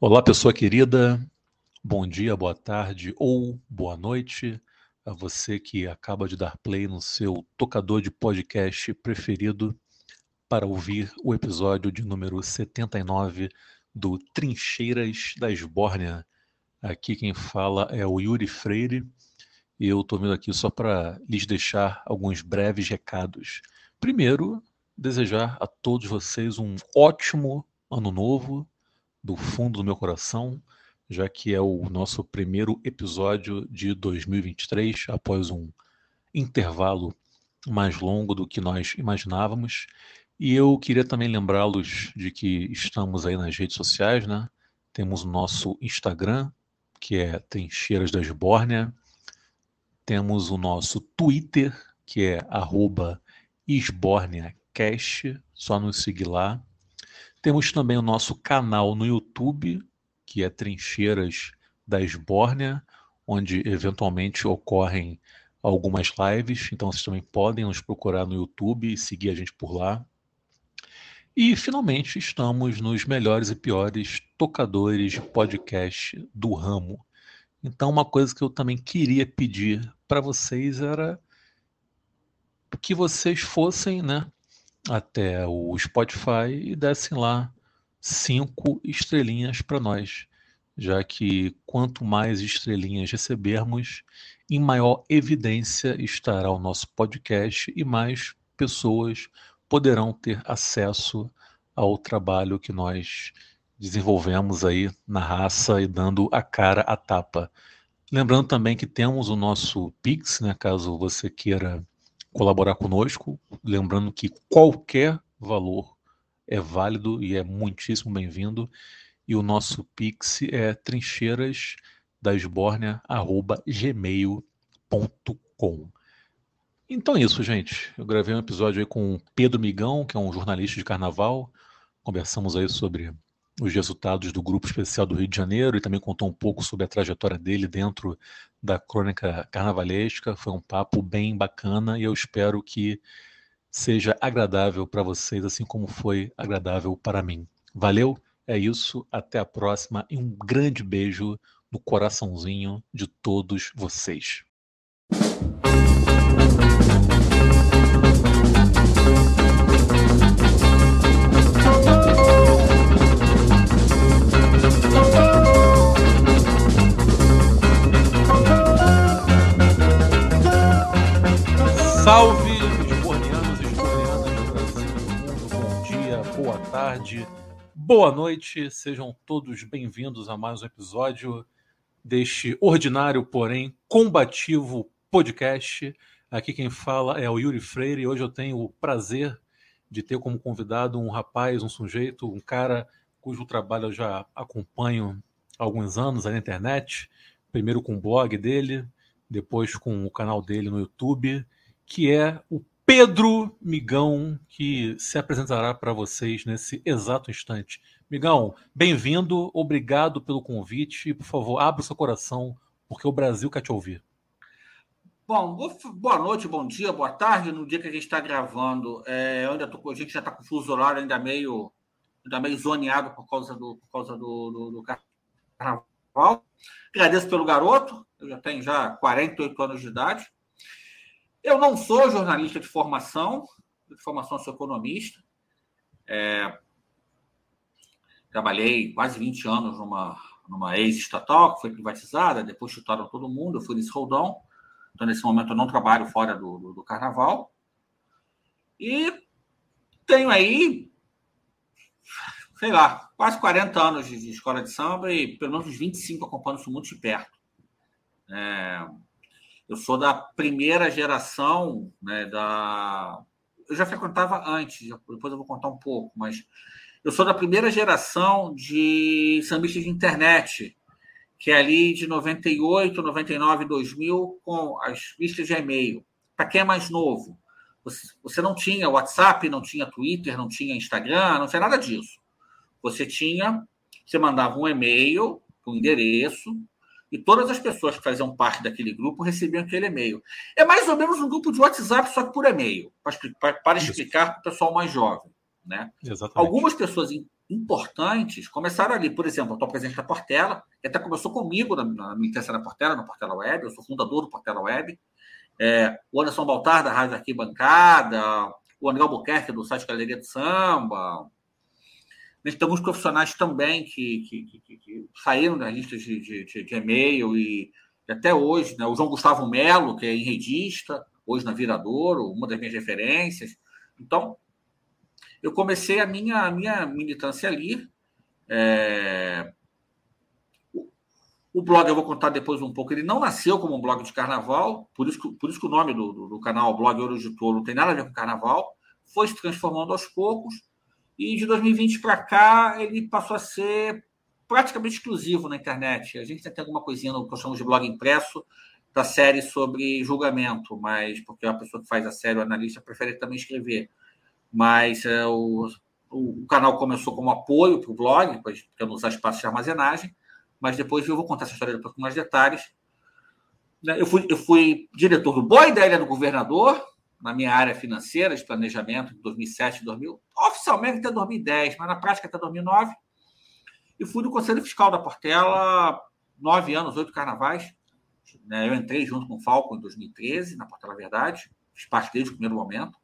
Olá, pessoa querida. Bom dia, boa tarde ou boa noite a você que acaba de dar play no seu tocador de podcast preferido para ouvir o episódio de número 79 do Trincheiras da Esbórnia. Aqui quem fala é o Yuri Freire e eu estou vindo aqui só para lhes deixar alguns breves recados. Primeiro, desejar a todos vocês um ótimo ano novo do fundo do meu coração, já que é o nosso primeiro episódio de 2023, após um intervalo mais longo do que nós imaginávamos. E eu queria também lembrá-los de que estamos aí nas redes sociais, né? Temos o nosso Instagram, que é Trincheiras da Esbórnia. Temos o nosso Twitter, que é arroba EsbórniaCast, só nos seguir lá. Temos também o nosso canal no YouTube, que é Trincheiras da Esbórnia, onde eventualmente ocorrem algumas lives, então vocês também podem nos procurar no YouTube e seguir a gente por lá. E finalmente estamos nos melhores e piores tocadores de podcast do ramo. Então, uma coisa que eu também queria pedir para vocês era que vocês fossem, né, até o Spotify e dessem lá cinco estrelinhas para nós, já que quanto mais estrelinhas recebermos, em maior evidência estará o nosso podcast e mais pessoas poderão ter acesso ao trabalho que nós desenvolvemos aí na raça e dando a cara a tapa. Lembrando também que temos o nosso Pix, né, caso você queira colaborar conosco. Lembrando que qualquer valor é válido e é muitíssimo bem-vindo. E o nosso Pix é trincheirasdaesbornia.gmail.com. Então é isso, gente. Eu gravei um episódio aí com o Pedro Migão, que é um jornalista de carnaval. Conversamos aí sobre os resultados do Grupo Especial do Rio de Janeiro e também contou um pouco sobre a trajetória dele dentro da crônica carnavalesca. Foi um papo bem bacana e eu espero que seja agradável para vocês, assim como foi agradável para mim. Valeu, é isso, até a próxima e um grande beijo no coraçãozinho de todos vocês. Salve, espornianos e espornianas do Brasil mundo. Bom dia, boa tarde, boa noite. Sejam todos bem-vindos a mais um episódio deste ordinário, porém combativo podcast. Aqui quem fala é o Yuri Freire e hoje eu tenho o prazer de ter como convidado um rapaz, um sujeito, um cara cujo trabalho eu já acompanho há alguns anos na internet. Primeiro com o blog dele, depois com o canal dele no YouTube que é o Pedro Migão, que se apresentará para vocês nesse exato instante. Migão, bem-vindo, obrigado pelo convite e, por favor, abra o seu coração, porque o Brasil quer te ouvir. Bom, boa noite, bom dia, boa tarde. No dia que a gente está gravando, é, ainda tô, a gente já está com o fuso horário ainda meio, ainda meio zoneado por causa do, por causa do, do, do carnaval. Agradeço pelo garoto, eu já tenho já 48 anos de idade. Eu não sou jornalista de formação, de formação sou economista. É, trabalhei quase 20 anos numa, numa ex-estatal que foi privatizada, depois chutaram todo mundo, eu fui nesse roldão. Então, nesse momento, eu não trabalho fora do, do, do carnaval. E tenho aí, sei lá, quase 40 anos de, de, escola de samba e pelo menos uns 25 acompanhando isso muito de perto. É, eu sou da primeira geração, né, da... Eu já frequentava antes, depois eu vou contar um pouco, mas eu sou da primeira geração de sambistas de internet, que é ali de 98, 99, 2000, com as listas de e-mail. Para quem é mais novo, você não tinha WhatsApp, não tinha Twitter, não tinha Instagram, não tinha nada disso. Você tinha, você mandava um e-mail com um endereço, e todas as pessoas que faziam parte daquele grupo recebiam aquele e-mail. É mais ou menos um grupo de WhatsApp, só que por e-mail, para, explicar para o pessoal mais jovem. Né? Algumas pessoas importantes começaram ali. Por exemplo, eu estou presente na Portela, que até começou comigo na, na militância da Portela, na Portela Web, eu sou fundador do Portela Web. É, o Anderson Baltar, da Rádio Arquibancada, o André Albuquerque, do site Galeria do Samba. Nós temos profissionais também que, que, que, que saíram das listas de, de, de, e-mail e, e, até hoje, né? o João Gustavo Melo, que é enredista, hoje na Viradouro, uma das minhas referências. Então, eu comecei a minha, a minha militância ali. É... O blog, eu vou contar depois um pouco, ele não nasceu como um blog de carnaval, por isso que, por isso que o nome do, do, do canal Blog Ouro de Touro não tem nada a ver com carnaval, foi se transformando aos poucos, e de 2020 para cá ele passou a ser praticamente exclusivo na internet. A gente tem alguma coisinha no que chamo de blog impresso, da série sobre julgamento, mas porque a pessoa que faz a série, o analista, prefere também escrever mas é, o, o, canal começou como apoio para o blog, não usar espaço de armazenagem, mas depois eu vou contar essa história com mais detalhes. Né, eu fui, eu fui diretor do Boa Ideia do Governador, na minha área financeira, de planejamento, em 2007 e 2000, oficialmente até 2010, mas na prática até 2009. E fui do Conselho Fiscal da Portela, nove anos, oito carnavais. Né, eu entrei junto com o Falco em 2013, na Portela Verdade, fiz parte desde o primeiro momento.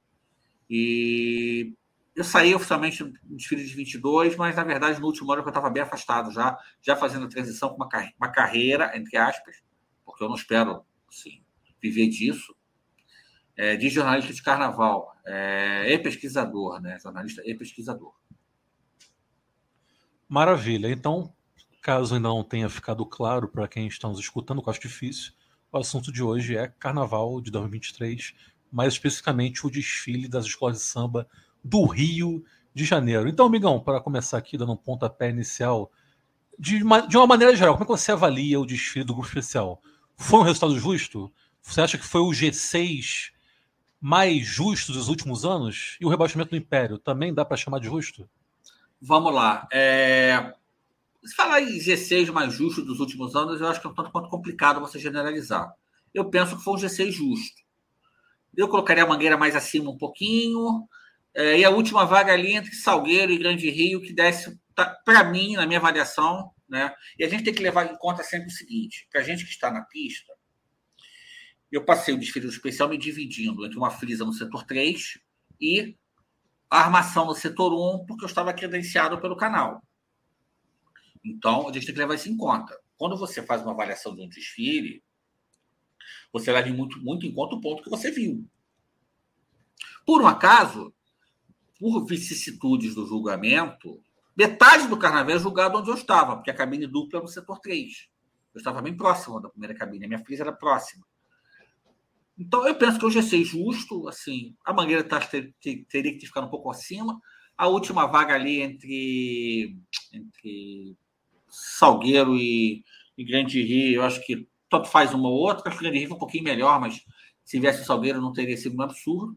E eu saí oficialmente no desfile de 22, mas na verdade no último ano eu estava bem afastado já, já fazendo a transição com uma, carreira, entre aspas, porque eu não espero assim, viver disso, é, de jornalista de carnaval é, e pesquisador, né? Jornalista e pesquisador. Maravilha. Então, caso ainda não tenha ficado claro para quem está nos escutando, que eu acho difícil, o assunto de hoje é Carnaval de 2023 mais especificamente o desfile das escolas de samba do Rio de Janeiro. Então, amigão, para começar aqui, dando um pontapé inicial, de uma, de uma maneira geral, como é que você avalia o desfile do grupo especial? Foi um resultado justo? Você acha que foi o G6 mais justo dos últimos anos? E o rebaixamento do Império também dá para chamar de justo? Vamos lá. É... Se falar em G6 mais justo dos últimos anos, eu acho que é um tanto quanto complicado você generalizar. Eu penso que foi um G6 justo. Eu colocaria a Mangueira mais acima um pouquinho. É, e a última vaga ali entre Salgueiro e Grande Rio, que desce, tá, para mim, na minha avaliação, né? E a gente tem que levar em conta sempre o seguinte: para a gente que está na pista, eu passei o desfile especial me dividindo entre uma frisa no setor 3 e a armação no setor 1, porque eu estava credenciado pelo canal. Então, a gente tem que levar isso em conta. Quando você faz uma avaliação de um desfile, você leva muito, muito em conta o ponto que você viu. Por um acaso, por vicissitudes do julgamento, metade do carnaval é julgado onde eu estava, porque a cabine dupla é no setor 3. Eu estava bem próximo da primeira cabine, a minha filha era próxima. Então, eu penso que hoje é ser justo, assim, a Mangueira tá, ter, ter, teria que ficar um pouco acima. A última vaga ali entre, entre Salgueiro e, e Grande Rio, eu acho que tanto faz uma ou outra. Acho que o Grande Rio foi um pouquinho melhor, mas se viesse o Salgueiro não teria sido um absurdo.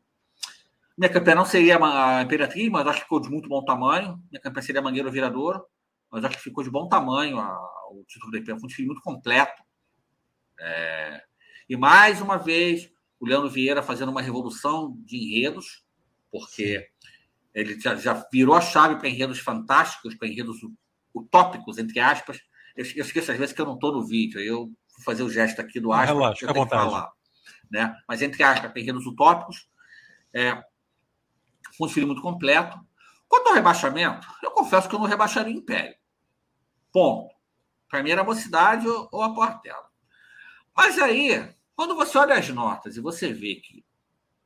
Minha campeã não seria a Imperatriz, mas acho que ficou de muito bom tamanho. Minha campeã seria a Mangueiro Viradouro, mas acho que ficou de bom tamanho a, o título da IP. Foi um time muito completo. É... E mais uma vez, o Leandro Vieira fazendo uma revolução de enredos, porque ele já, já virou a chave para enredos fantásticos, para enredos utópicos, entre aspas. Eu, eu esqueço às vezes que eu não estou no vídeo. Eu vou fazer o gesto aqui do aspas. Relaxa, fica à vontade. Falar, né? Mas entre aspas, terrenos utópicos. É, um desfile muito completo. Quanto ao rebaixamento, eu confesso que eu não rebaixaria o Império. Ponto. Para mim era a mocidade ou a Portela. Mas aí, quando você olha as notas e você vê que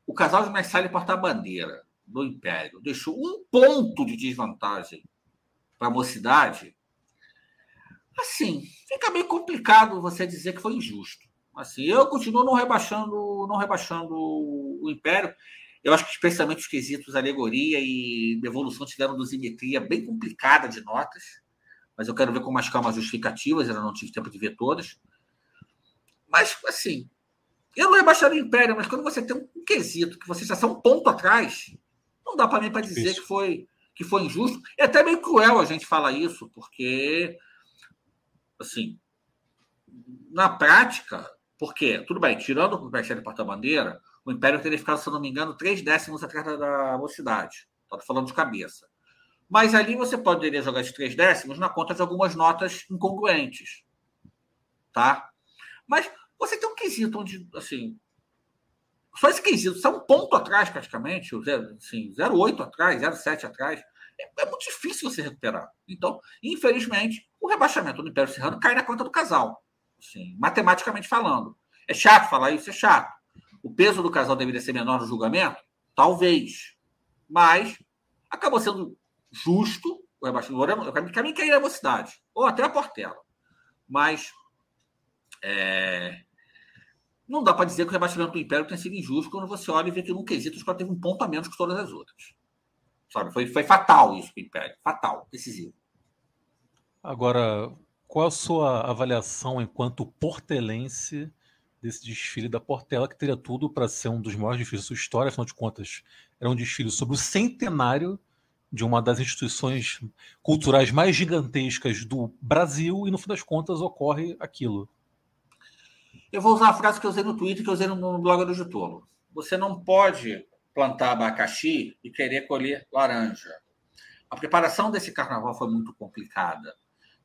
o casal de Messali porta-bandeira do Império deixou um ponto de desvantagem para a mocidade, assim, fica meio complicado você dizer que foi injusto. Assim, eu continuo não rebaixando, não rebaixando o Império. Eu acho que especialmente os quesitos alegoria e evolução tiveram dosimetria bem complicada de notas, mas eu quero ver com mais calma as justificativas, eu não tive tempo de ver todas. Mas, assim, eu não rebaixaria o Império, mas quando você tem um quesito que você já está um ponto atrás, não dá para mim para dizer que foi, que foi injusto. É até meio cruel a gente falar isso, porque assim, na prática, porque, tudo bem, tirando o Mercedes porta-bandeira, o Império teria ficado, se não me engano, três décimos atrás da, da mocidade. Estou falando de cabeça. Mas ali você poderia jogar esses três décimos na conta de algumas notas incongruentes. Tá? Mas você tem um quesito onde, assim, só esse quesito, você é um ponto atrás praticamente, assim, 0,8 atrás, 0,7 atrás. É, é, muito difícil você recuperar. Então, infelizmente, o rebaixamento do Império Serrano cai na conta do casal. Assim, matematicamente falando. É chato falar isso, é chato. O peso do casal deveria ser menor no julgamento? Talvez. Mas acabou sendo justo o rebaixamento. Para mim, cairia a velocidade. Ou até a Portela. Mas é, não dá para dizer que o rebaixamento do Império tenha sido injusto quando você olha e vê que num quesito o Sport teve um ponto a menos que todas as outras. Sabe? Foi, foi fatal isso para o Império. Fatal, decisivo. Agora, qual a sua avaliação enquanto portelense desse desfile da Portela, que teria tudo para ser um dos maiores desfiles da sua história, afinal de contas, era um desfile sobre o centenário de uma das instituições culturais mais gigantescas do Brasil, e no fim das contas ocorre aquilo. Eu vou usar a frase que eu usei no Twitter, que eu usei no blog do Getúlio. Você não pode plantar abacaxi e querer colher laranja. A preparação desse carnaval foi muito complicada.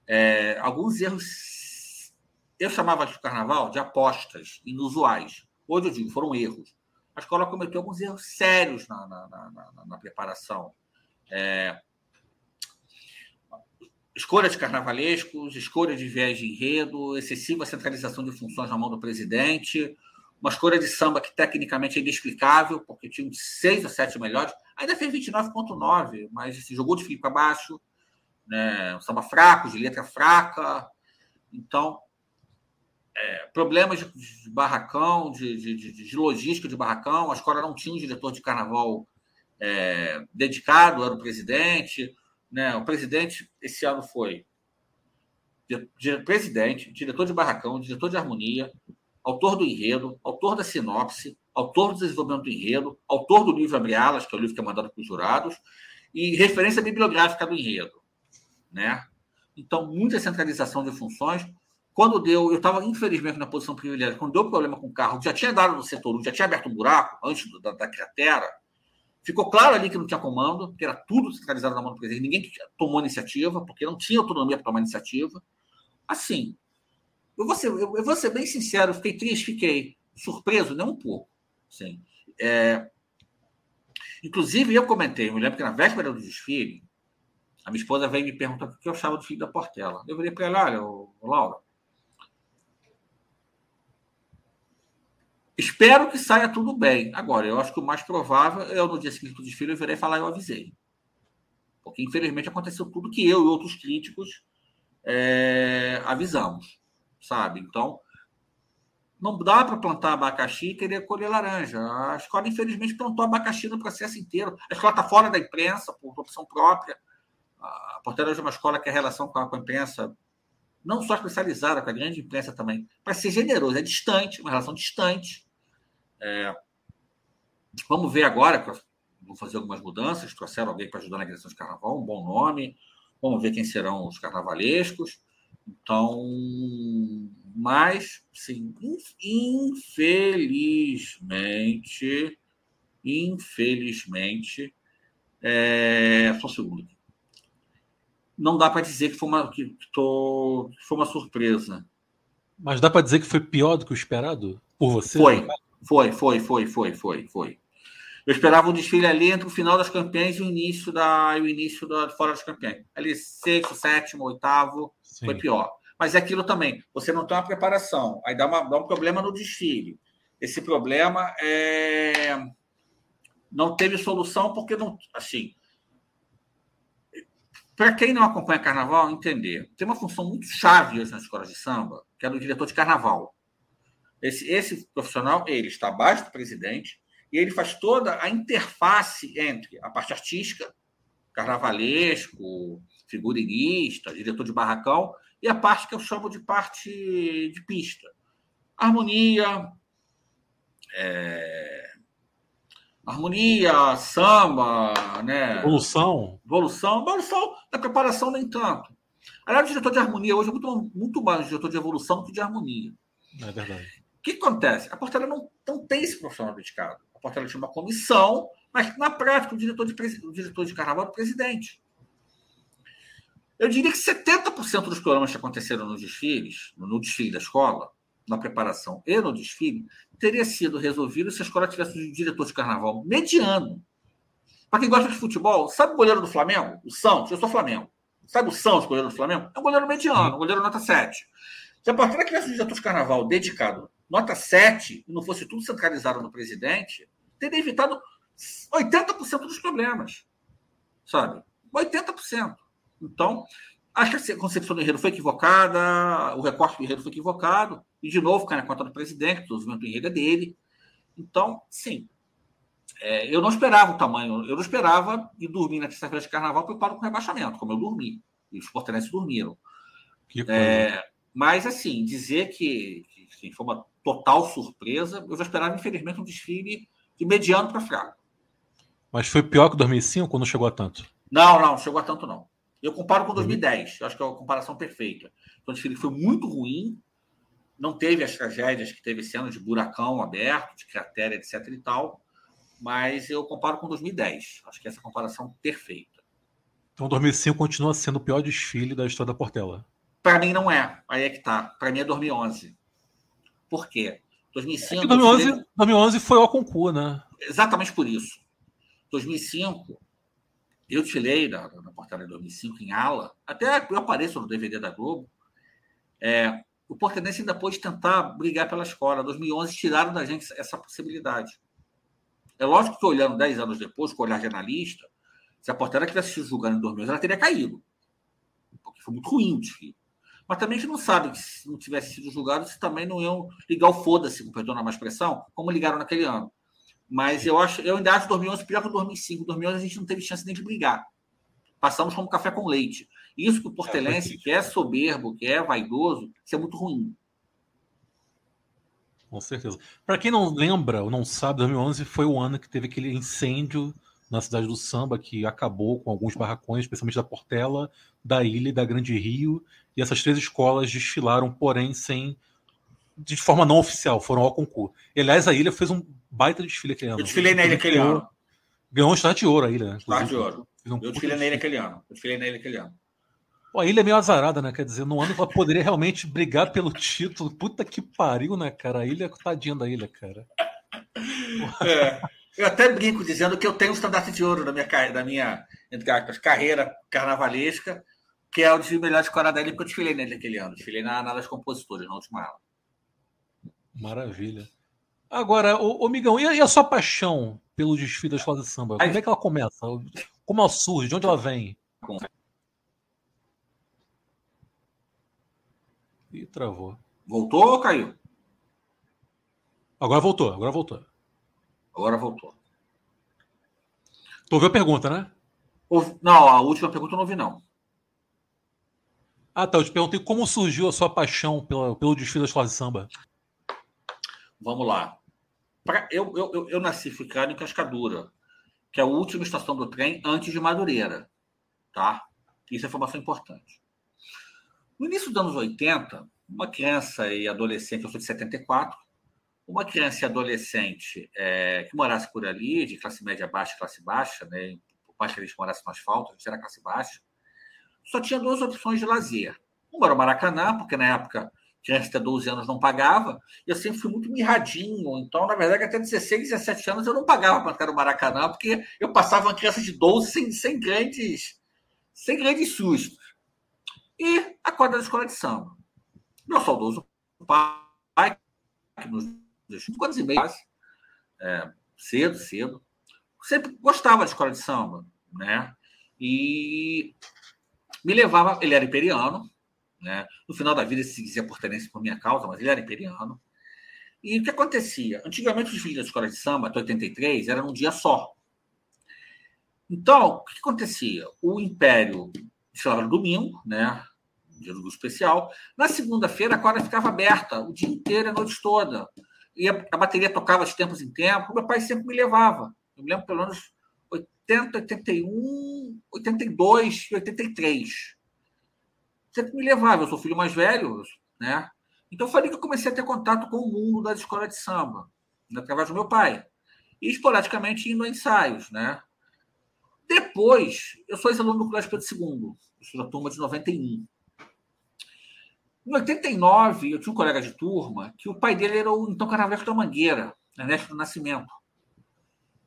É, alguns erros. Eu chamava de carnaval de apostas inusuais. Hoje eu digo, foram erros. A escola cometeu alguns erros sérios na, na, na, na preparação. É, escolha de carnavalescos, escolha de viés de enredo, excessiva centralização de funções na mão do presidente, uma escolha de samba que tecnicamente é inexplicável, porque tinha seis ou sete melhores, ainda fez 29,9, mas se jogou de fio para baixo, né? um samba fraco, de letra fraca. Então, é, problemas de, de barracão, de, de, de, logística de barracão, a escola não tinha um diretor de carnaval é, dedicado, era o presidente né? O presidente esse ano foi presidente, diretor de barracão, diretor de harmonia, autor do enredo, autor da sinopse, autor do desenvolvimento do enredo, autor do livro Abre Alas, que é o livro que é mandado para os jurados, e referência bibliográfica do enredo. Né? Então, muita centralização de funções. Quando deu, eu estava infelizmente na posição privilegiada, quando deu problema com o carro, já tinha dado no setor, já tinha aberto um buraco antes da, da cratera, Ficou claro ali que não tinha comando, que era tudo centralizado na mão do presidente, ninguém tomou iniciativa, porque não tinha autonomia para tomar iniciativa. Assim, eu vou, ser, eu, vou ser bem sincero, fiquei triste, fiquei surpreso, nem um pouco. Sim. É, inclusive, eu comentei, eu lembro que na véspera do desfile, a minha esposa veio me perguntar o que eu achava do filho da Portela. Eu falei para ela: olha, Laura, Espero que saia tudo bem. Agora, eu acho que o mais provável é no dia seguinte do desfile, eu virei falar eu avisei. Porque, infelizmente, aconteceu tudo que eu e outros críticos é, avisamos, sabe? Então, não dá para plantar abacaxi e querer colher laranja. A escola, infelizmente, plantou abacaxi no processo inteiro. A escola está fora da imprensa, por opção própria. A Porteira é uma escola que a relação com a, com a imprensa, não só especializada, com a grande imprensa também, para ser generoso, é distante, uma relação distante. É, vamos ver agora, vou fazer algumas mudanças, trouxeram alguém para ajudar na direção de carnaval, um bom nome, vamos ver quem serão os carnavalescos. Então, mas, sim, infelizmente, infelizmente, é, só um segundo. Não dá para dizer que foi uma, que, tô, que foi uma surpresa. Mas dá para dizer que foi pior do que o esperado por você? Foi. Foi, foi, foi, foi, foi, foi. Eu esperava um desfile ali entre o final das campanhas e o início da o início da fora das campanhas. Ali sexto, sétimo, oitavo, Sim. foi pior. Mas é aquilo também. Você não tem uma preparação, aí dá, uma, dá um problema no desfile. Esse problema é não teve solução porque não assim. Para quem não acompanha carnaval, entender. Tem uma função muito chave hoje nas escolas de samba, que é do diretor de carnaval. Esse, esse profissional, ele está abaixo do presidente e ele faz toda a interface entre a parte artística, carnavalesco, figurinista, diretor de barracão, e a parte que eu chamo de parte de pista. Harmonia, é... harmonia, samba, né? Evolução. Evolução. Evolução da preparação nem tanto. Aliás, o diretor de harmonia hoje é muito, muito mais diretor de evolução do que de harmonia. É verdade. O que acontece? A Portela não, não tem esse profissional dedicado. A Portela tinha uma comissão, mas na prática o diretor de, o diretor de carnaval é o presidente. Eu diria que 70% dos problemas que aconteceram nos desfiles, no desfile da escola, na preparação e no desfile, teria sido resolvido se a escola tivesse um diretor de carnaval mediano. Para quem gosta de futebol, sabe o goleiro do Flamengo? O Santos, eu sou Flamengo. Sabe o Santos, goleiro do Flamengo? É um goleiro mediano, um goleiro nota 7. Se a partir tivesse um diretor de carnaval dedicado nota 7 e não fosse tudo centralizado no presidente, teria evitado 80% dos problemas. Sabe? 80%. Então, acho que a concepção do enredo foi equivocada, o recorte do enredo foi equivocado, e de novo cai na conta do presidente, o desenvolvimento do enredo é dele. Então, sim, é, eu não esperava o tamanho, eu não esperava ir dormir na terça-feira de carnaval preocupado com rebaixamento, como eu dormi, e os portugueses dormiram. É, mas, assim, dizer que, que assim, foi uma total surpresa, eu já esperava, infelizmente, um desfile de mediano para fraco. Mas foi pior que 2005 quando chegou a tanto? Não, não, chegou a tanto não. Eu comparo com 2010, eu acho que é uma comparação perfeita. Então, o desfile foi muito ruim, não teve as tragédias que teve esse ano de buracão aberto, de cratera, etc e tal, mas eu comparo com 2010. Acho que essa comparação perfeita. Então, 2005 continua sendo o pior desfile da história da Portela? Para mim não é. Aí é que tá. Para mim é 2011. Por quê? 2005. É 2011, 2011 foi o concurso, né? Exatamente por isso. 2005 eu desfilei na, na de 2005 em ala, até eu apareço no DVD da Globo. É, o Portenense ainda pôde tentar brigar pela escola. Em 2011 tiraram da gente essa possibilidade. É lógico que olhando 10 anos depois, com o olhar de analista, se a Portela tivesse sido julgando em 2011, ela teria caído. Porque foi muito ruim o desfile. Mas também a gente não sabe que se não tivesse sido julgado, se também não iam ligar o foda-se, com perdão na expressão, como ligaram naquele ano. Mas eu acho, eu ainda acho 2011 pior que 2005. 2011 a gente não teve chance nem de brigar. Passamos como café com leite. Isso que o Portelense, que é soberbo, que é vaidoso, isso é muito ruim. Com certeza. Para quem não lembra ou não sabe, 2011 foi o ano que teve aquele incêndio na cidade do Samba que acabou com alguns barracões, especialmente da Portela, da Ilha e da Grande Rio. E essas três escolas desfilaram, porém, sem de forma não oficial, foram ao concurso. E, aliás, a ilha fez um baita desfile aquele ano. Eu desfilei na ilha aquele ano. Ganhou um estado de ouro a ilha. Estado de ouro. Um eu desfilei na ilha aquele ano. Eu desfilei na ilha aquele ano. Pô, a ilha é meio azarada, né? Quer dizer, no ano ela poderia realmente brigar pelo título. Puta que pariu, né, cara? A ilha, tadinha da ilha, cara. É. Eu até brinco dizendo que eu tenho um estandarte de ouro na minha, da minha carreira carnavalesca, que é o desfile melhor de Cora da ilha, porque eu desfilei nele aquele ano. Desfilei na, na das compositoras, na última aula. Maravilha. Agora, ô, ô Migão, e a, e a, sua paixão pelo desfile da escola de samba? Como é que ela começa? Como ela surge? De onde ela vem? Ih, travou. Voltou ou caiu? Agora voltou, agora voltou. Agora voltou. Tu ouviu a pergunta, né? Não, a última pergunta eu não ouvi, não. Ah, tá. Eu te perguntei como surgiu a sua paixão pela, pelo desfile da escola de samba. Vamos lá. Pra, eu, eu, eu nasci ficando em Cascadura, que é a última estação do trem antes de Madureira. Tá? Isso é informação importante. No início dos anos 80, uma criança e adolescente, eu sou de 74, uma criança e adolescente é, que morasse por ali, de classe média baixa classe baixa, né, por mais que eles morassem no asfalto, a gente era classe baixa, só tinha duas opções de lazer. Uma era o Maracanã, porque na época criança até 12 anos não pagava, e eu sempre fui muito mirradinho. Então, na verdade, até 16, 17 anos eu não pagava para entrar no Maracanã, porque eu passava uma criança de 12 sem, sem, grandes, sem grandes sustos. E a quadra da escola de samba. Meu saudoso pai, que nos deixou 5 anos e meio, é, cedo, cedo, sempre gostava da escola de samba, né? E me levava, ele era imperiano, né? No final da vida, se dizia portenense por minha causa, mas ele era imperiano. E o que acontecia? Antigamente, os filhos da escola de samba, até 83, era num dia só. Então, o que acontecia? O Império desfilava no domingo, né? Dia do especial. Na segunda-feira, a quadra ficava aberta o dia inteiro, a noite toda. E a, a bateria tocava de tempos em tempos. Meu pai sempre me levava. Eu me lembro pelo menos 80, 81, 82 e 83 sempre me levava. Eu sou filho mais velho, né? Então foi ali que eu comecei a ter contato com o mundo das escolas de samba, através do meu pai. E esporadicamente indo a ensaios, né? Depois, eu sou ex-aluno do Colégio Pedro II. Eu sou da turma de 91. Em 89, eu tinha um colega de turma que o pai dele era o então Carnaval da Mangueira, Ernesto do Nascimento.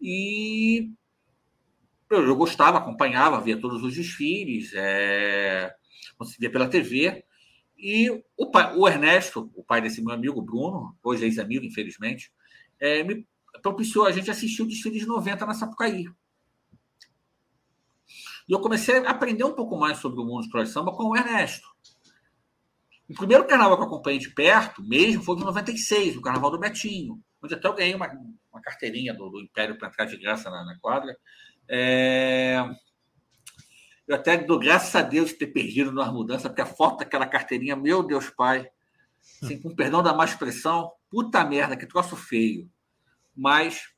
E eu, eu, gostava, acompanhava, via todos os desfiles, é, via pela TV. E o, pai, o Ernesto, o pai desse meu amigo, Bruno, hoje ex-amigo, infelizmente, é, me propiciou a gente assistir o desfile de 90 na Sapucaí. E eu comecei a aprender um pouco mais sobre o mundo de de samba com o Ernesto. O primeiro carnaval que eu acompanhei de perto, mesmo, foi de 96, o Carnaval do Betinho, onde até eu ganhei uma, uma carteirinha do, do Império para entrar de graça na, na quadra. É... Eu até dou graças a Deus de ter perdido nas mudanças, porque a foto daquela carteirinha, meu Deus, pai, assim, com perdão da má expressão, puta merda, que troço feio. Mas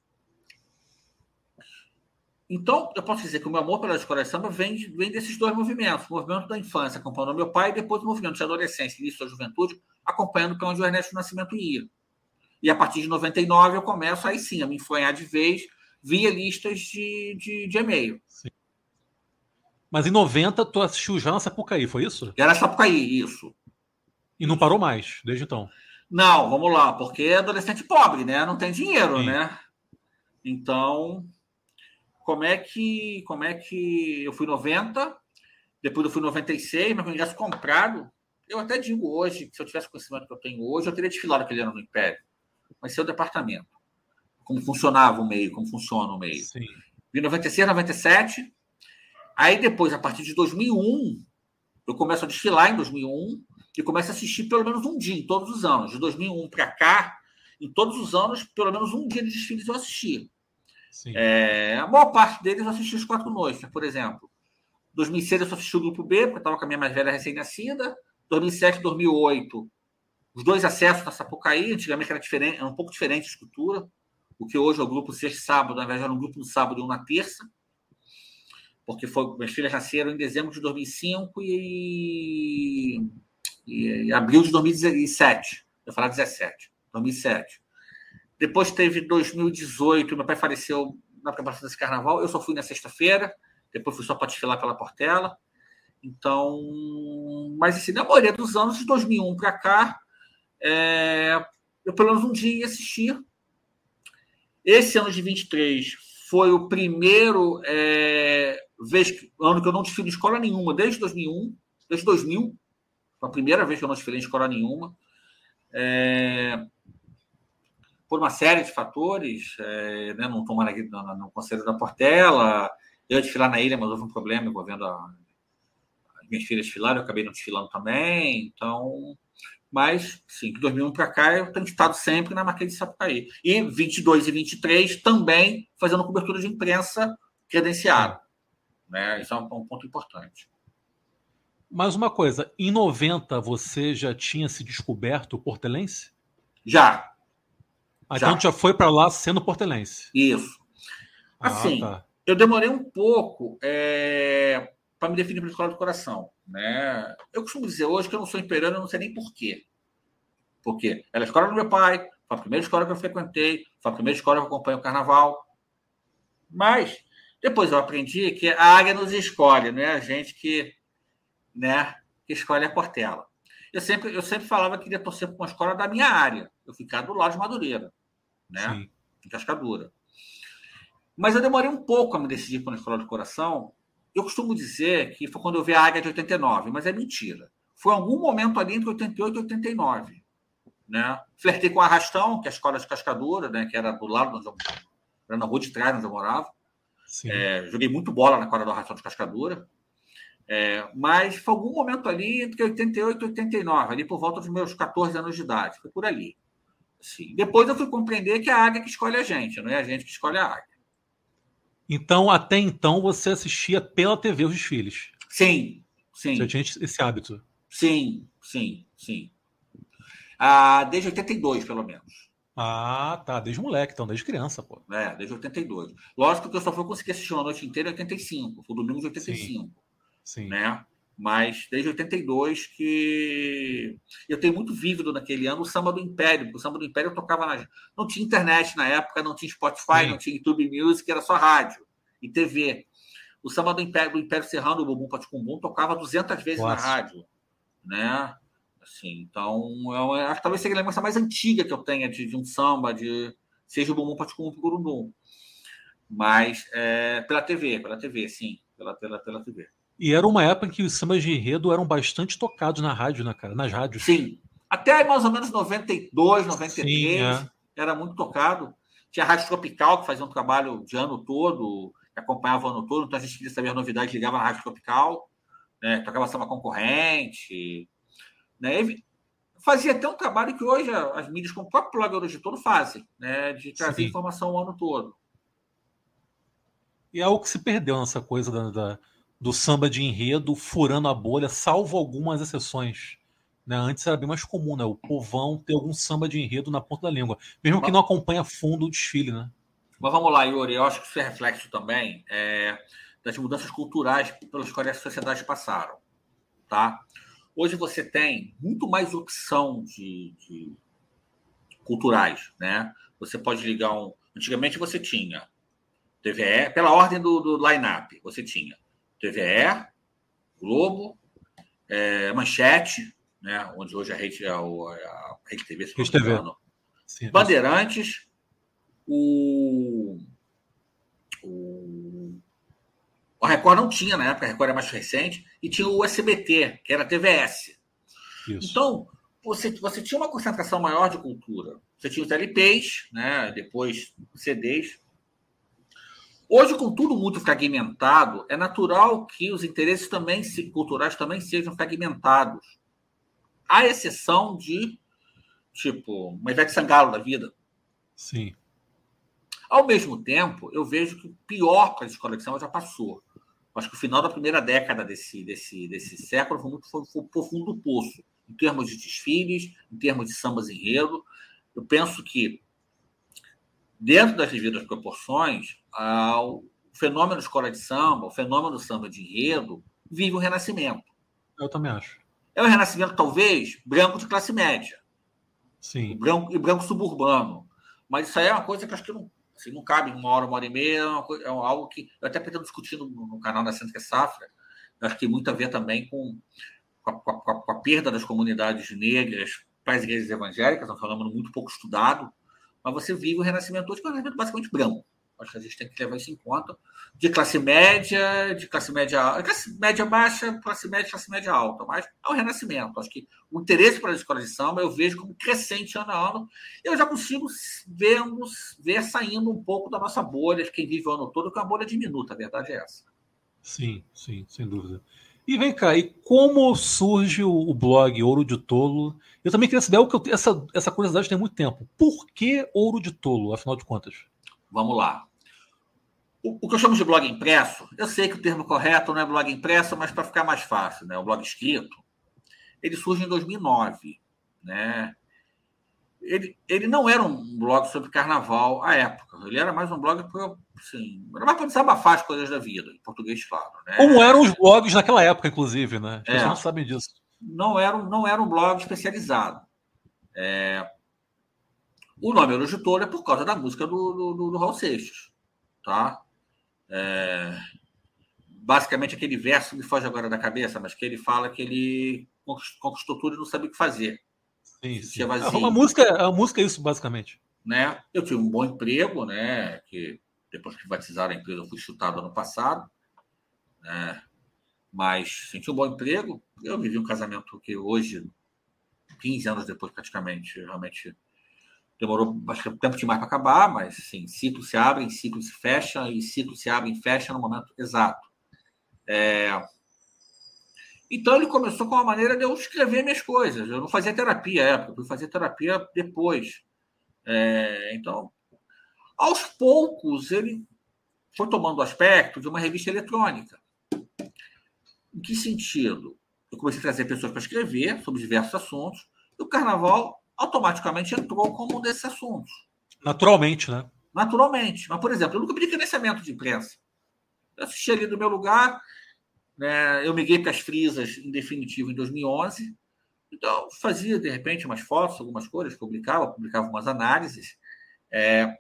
então, eu posso dizer que o meu amor pela escola de samba vem, vem desses dois movimentos. O movimento da infância, acompanhando meu pai, e depois o movimento de adolescência, início da juventude, acompanhando para onde o Ernesto Nascimento ia. E a partir de 99 eu começo aí sim a me enfranhar de vez via listas de, de, de e-mail. Sim. Mas em 90 tu assistiu já na Sapucaí, foi isso? Era Sapucaí, isso. E não parou mais, desde então? Não, vamos lá, porque é adolescente pobre, né? Não tem dinheiro, sim. né? Então, como é que como é que eu fui 90, depois eu fui 96, mas com ingresso comprado, eu até digo hoje que se eu tivesse conhecimento que eu tenho hoje, eu teria desfilado aquele ano no Império. Mas ser o departamento. Como funcionava o meio, como funciona o meio. Sim. Vim 96, 97. Aí depois, a partir de 2001, eu começo a desfilar em 2001 e começo a assistir pelo menos um dia em todos os anos. De 2001 para cá, em todos os anos, pelo menos um dia de desfiles eu assisti. É, a maior parte deles eu assisti os quatro noites, por exemplo. 2006 eu só assisti o grupo B, porque eu estava com a minha mais velha recém-nascida. 2007, 2008, os dois acessos na Sapucaí, antigamente era, diferente, era um pouco diferente a estrutura. O que hoje é o grupo sexta sábado, na verdade era um grupo no sábado e um na terça. Porque foi, minhas filhas nasceram em dezembro de 2005 e, e, e abril de 2017. Eu ia falar 17, 2007. Depois teve 2018, meu pai faleceu na preparação desse carnaval. Eu só fui na sexta-feira, depois fui só para desfilar pela Portela. Então, mas assim, na maioria dos anos, de 2001 para cá, é, eu pelo menos um dia assisti. Esse ano de 23 foi o primeiro é, vez ano que eu não desfilei em escola nenhuma, desde 2001, desde 2000. Foi a primeira vez que eu não desfilei em escola nenhuma. É, por uma série de fatores, é, né, não tomar no, no, Conselho da Portela, eu desfilar na ilha, mas houve um problema envolvendo a, as minhas filhas desfilaram, eu acabei não desfilando também, então... Mas, sim, de 2001 para cá, eu tenho estado sempre na Marquês de Sapucaí. E 22 e 23 também fazendo cobertura de imprensa credenciada. Né? Isso é um, um ponto importante. Mais uma coisa, em 90 você já tinha se descoberto portelense? Já, ah, então já foi para lá sendo portelense. Isso. Ah, assim, ah, tá. eu demorei um pouco é, para me definir para a escola do coração. Né? Eu costumo dizer hoje que eu não sou imperiano, eu não sei nem porquê. Por quê? Ela é a escola do meu pai, foi a primeira escola que eu frequentei, foi a primeira escola que eu acompanho o carnaval. Mas depois eu aprendi que a área nos escolhe, não é a gente que, né, que escolhe a Portela. Eu sempre, eu sempre falava que queria torcer para uma escola da minha área. Eu ficar do lado de Madureira né? Sim. Em Cascadura. Mas eu demorei um pouco a me decidir para a escola do coração. Eu costumo dizer que foi quando eu vi a Águia de 89, mas é mentira. Foi algum momento ali entre 88 e 89. Né? Flertei com a Arrastão, que é a escola de Cascadura, né? que era do lado onde eu era na rua de trás onde eu morava. É, joguei muito bola na quadra do Arrastão de Cascadura. É, mas foi algum momento ali entre 88 e 89, ali por volta dos meus 14 anos de idade. Foi por ali. Sim. Depois eu fui compreender que é a águia que escolhe a gente, não é a gente que escolhe a águia. Então, até então, você assistia pela TV os desfiles? Sim, sim. Você tinha esse hábito? Sim, sim, sim. Ah, desde 82, pelo menos. Ah, tá. Desde moleque, então, desde criança, pô. É, desde 82. Lógico que eu só fui conseguir assistir uma noite inteira em 85. Foi domingo de 85. Sim. sim. Né? mas desde 82 que eu tenho muito vívido naquele ano o samba do Império, porque o samba do Império eu tocava na... não tinha internet na época, não tinha Spotify, Sim. não tinha YouTube Music, era só rádio e TV. o samba do Império, do Império Serrano, o Bumbum Paticumbum, tocava 200 vezes Nossa. na rádio, né? Assim, então, eu, acho que talvez seja a lembrança mais antiga que eu tenha de, de um samba, de seja o Bumbum Paticumbum Gurundum. Mas é, pela TV, pela TV, sim, pela, pela, pela TV. E era uma época em que os sambas de enredo eram bastante tocados na rádio, né, cara? Nas rádios. Sim. Até mais ou menos 92, 93, sim, é. era muito tocado. Tinha a Rádio Tropical, que fazia um trabalho de ano todo, acompanhava o ano todo, então a gente queria saber as novidades, ligava na Rádio Tropical, né, tocava samba concorrente. Né, fazia até um trabalho que hoje as mídias, como o próprio blog de todo, fazem, né, de trazer Sim. informação o ano todo. E é algo que se perdeu nessa coisa da, da, do samba de enredo furando a bolha, salvo algumas exceções. Né? Antes era bem mais comum, né? O povão ter algum samba de enredo na ponta da língua, mesmo que não acompanha fundo o desfile, né? Mas vamos lá, Yuri. Eu acho que isso é reflexo também é, das mudanças culturais pelas quais as sociedades passaram. Tá? Hoje você tem muito mais opção de, de culturais. Né? Você pode ligar um. Antigamente você tinha TVE, pela ordem do, do line-up, você tinha TVE, Globo, é, Manchete, né? onde hoje a rede o, a Rede TV, se não me engano, Bandeirantes, o, o, a Record não tinha na época, a Record é mais recente, e tinha o SBT, que era a TVS. Isso. Então, você, você tinha uma concentração maior de cultura. Você tinha os LPs, né? depois CDs. Hoje, com tudo muito fragmentado, é natural que os interesses também culturais também sejam fragmentados. À exceção de, tipo, uma Ivete Sangalo da vida. Sim. Ao mesmo tempo, eu vejo que o pior para a escola de samba já passou. Acho que o final da primeira década desse, desse, desse século foi muito foi, foi profundo do poço, em termos de desfiles, em termos de sambas enredo. Eu penso que, dentro das devidas proporções, o fenômeno escola de samba, o fenômeno do samba de enredo, vive um renascimento. Eu também acho. É um renascimento, talvez, branco de classe média. Sim. E branco, e branco suburbano. Mas isso aí é uma coisa que acho que não, Assim, não cabe uma hora, uma hora e meia, é, coisa, é algo que eu até pretendo discutir no, no canal da Centro Safra. Eu acho que tem muito a ver também com, com, a, com, a, com a perda das comunidades negras para as igrejas evangélicas, é um fenômeno muito pouco estudado, mas você vive o renascimento hoje, que é um renascimento basicamente branco. Acho que a gente tem que levar isso em conta. De classe média, de classe média, classe média baixa, classe média, classe média alta. Mas é o renascimento. Acho que o interesse para as escolas de samba eu vejo como crescente ano a ano. Eu já consigo ver, ver saindo um pouco da nossa bolha, quem vive o ano todo, que é uma bolha diminuta, a verdade é essa. Sim, sim, sem dúvida. E vem cá, e como surge o blog Ouro de Tolo? Eu também queria saber, que eu, essa, essa curiosidade tem muito tempo. Por que Ouro de Tolo, afinal de contas? Vamos lá. O, o, que eu chamo de blog impresso, eu sei que o termo correto não é blog impresso, mas para ficar mais fácil, né? o blog escrito, ele surge em 2009. Né? Ele, ele não era um blog sobre carnaval à época, ele era mais um blog para assim, era mais para desabafar as coisas da vida, em português claro. Né? Como eram os blogs naquela época, inclusive, né? As pessoas é, não sabem disso. Não era, não era um blog especializado. É, o nome Eruditor é por causa da música do, do, do Raul Seixas. Tá? É, basicamente, aquele verso me foge agora da cabeça, mas que ele fala que ele conquistou tudo e não sabia o que fazer. Sim, sim. É uma música, a música é isso, basicamente. Né? Eu tive um bom emprego, né? que depois que privatizaram a empresa, eu fui chutado ano passado. Né? Mas senti um bom emprego. Eu vivi um casamento que hoje, 15 anos depois, praticamente, realmente demorou bastante tempo demais para acabar, mas sim, ciclos se abrem, ciclos se fecham, e ciclos se abrem e fecham no momento exato. É... Então ele começou com uma maneira de eu escrever minhas coisas. Eu não fazia terapia à época, eu fui fazer terapia depois. É... Então, aos poucos, ele foi tomando o aspecto de uma revista eletrônica. Em que sentido? Eu comecei a trazer pessoas para escrever sobre diversos assuntos, e o carnaval automaticamente entrou como um desses assuntos. Naturalmente, né? Naturalmente. Mas, por exemplo, eu nunca pedi credenciamento de imprensa. Eu assisti ali do meu lugar, né? eu migrei para as frisas em definitivo em 2011. Então, fazia, de repente, umas fotos, algumas coisas, publicava, publicava umas análises. É...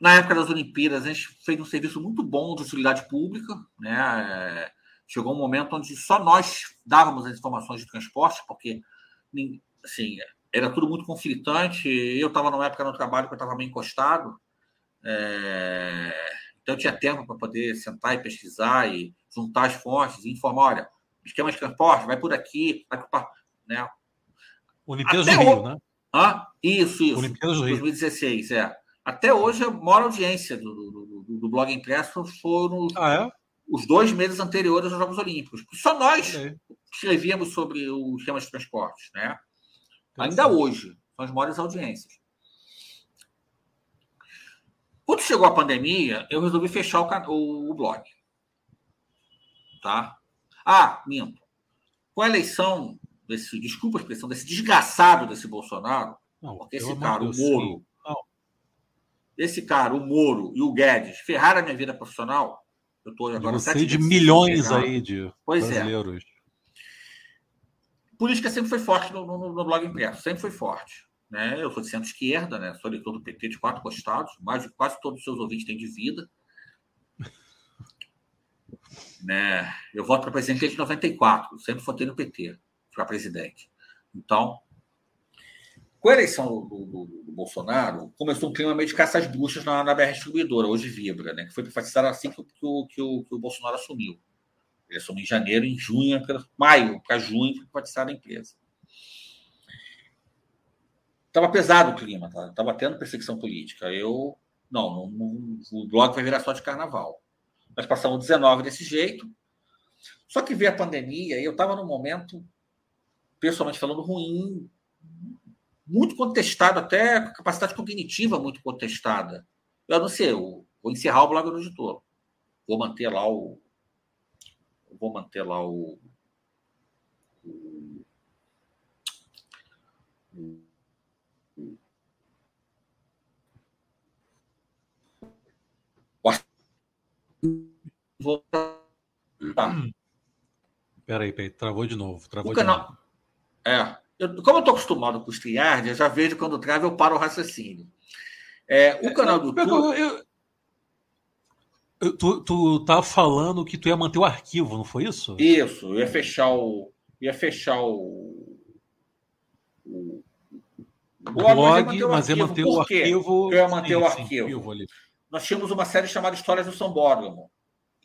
Na época das Olimpíadas, a gente fez um serviço muito bom de utilidade pública. Né? Chegou um momento onde só nós dávamos as informações de transporte, porque assim, era tudo muito conflitante. Eu estava numa época no trabalho que eu estava meio encostado. É... Então, eu tinha tempo para poder sentar e pesquisar e juntar as fontes e informar: olha, esquema de transporte, vai por aqui, vai por. Né? Olimpíadas do Rio, o... né? Ah, isso, isso. Olimpíadas do Rio. 2016, é. Até hoje, a maior audiência do, do, do, do blog impresso foram ah, é? Os dois meses anteriores aos Jogos Olímpicos. Só nós é. escrevíamos sobre o esquema de transportes, né? Ainda hoje, são as maiores audiências. Quando chegou a pandemia, eu resolvi fechar o, o, o blog. Tá? Ah, minto. Com a eleição desse, desculpa a expressão, desse desgraçado desse Bolsonaro, não, porque esse cara, o Moro, esse cara, o Moro e o Guedes ferraram a minha vida profissional. Eu estou agora de você de milhões aí de pois é. brasileiros. É. Política sempre foi forte no, no, no blog impresso, sempre foi forte. Né? Eu sou de centro-esquerda, né? sou eleitor do PT de quatro costados, mais de quase todos os seus ouvintes têm de vida. né? Eu voto para presidente desde 94, sempre votei no PT para presidente. Então, com a eleição do, do, do, Bolsonaro, começou um clima meio de caça às bruxas na, na BR Distribuidora, hoje Vibra, né? que foi privatizada assim que, que, o, que, o, que o Bolsonaro assumiu. Ele assumiu em janeiro, em junho, maio para junho, foi privatizada a empresa. Estava pesado o clima, estava tá? tendo perseguição política. Eu, não, não, não, o blog vai virar só de carnaval. Nós passamos 19 desse jeito. Só que veio a pandemia e eu estava num momento, pessoalmente falando, ruim, muito contestado, até capacidade cognitiva muito contestada. Eu não sei, eu vou encerrar o blog do editor. Vou manter lá o. Vou manter lá o. o, o Vou... Tá. Peraí, peraí, travou de novo. Travou o canal... É. Eu, como eu estou acostumado com o StreamYard, eu já vejo quando trava, eu paro o raciocínio. É, o é, canal do. Eu, eu, tu, tu tá falando que tu ia manter o arquivo, não foi isso? Isso, eu ia fechar o. Ia fechar o. O, o blog, mas ia manter o arquivo. Eu ia manter sim, o arquivo. Sim, arquivo Nós tínhamos uma série chamada Histórias do São Bódromo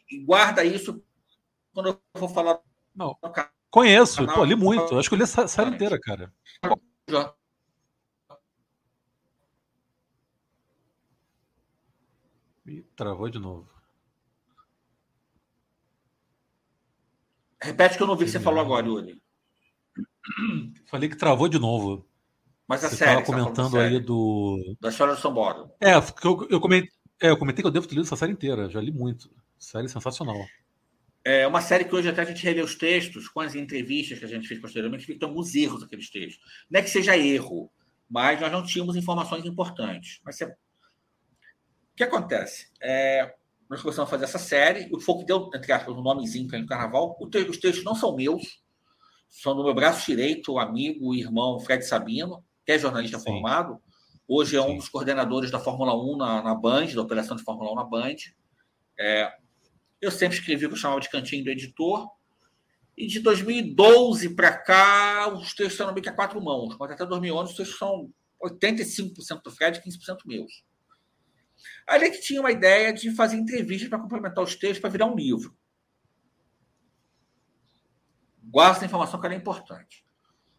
e guarda isso quando eu vou falar. Não. Conheço, canal, pô, li muito. Acho que eu li a série inteira, cara. Já. Travou de novo. Repete que eu não vi o que você falou agora, Yuri. Falei que travou de novo. Mas a você série. Você estava comentando aí do. Da história do São Paulo. É, eu, eu, comentei, é, eu comentei que eu devo ter lido essa série inteira. Já li muito. Série sensacional. É uma série que hoje até a gente relê os textos, com as entrevistas que a gente fez posteriormente, que tem alguns erros naqueles textos. Não é que seja erro, mas nós não tínhamos informações importantes. Mas você... o que acontece? É, nós começamos a fazer essa série, o Foco deu, entre aspas, um nomezinho para no carnaval. Os textos não são meus, são do meu braço direito, amigo, irmão Fred Sabino, que é jornalista Sim. formado. Hoje é um Sim. dos coordenadores da Fórmula 1 na, na Band, da operação de Fórmula 1 na Band. É, eu sempre escrevi o que eu chamava de cantinho do editor. E de 2012 para cá, os textos estão meio que a quatro mãos. Mas até 2011, os textos são 85% do Fred e 15% meus. Aí é que tinha uma ideia de fazer entrevistas para complementar os textos para virar um livro. Guarda essa informação que era importante.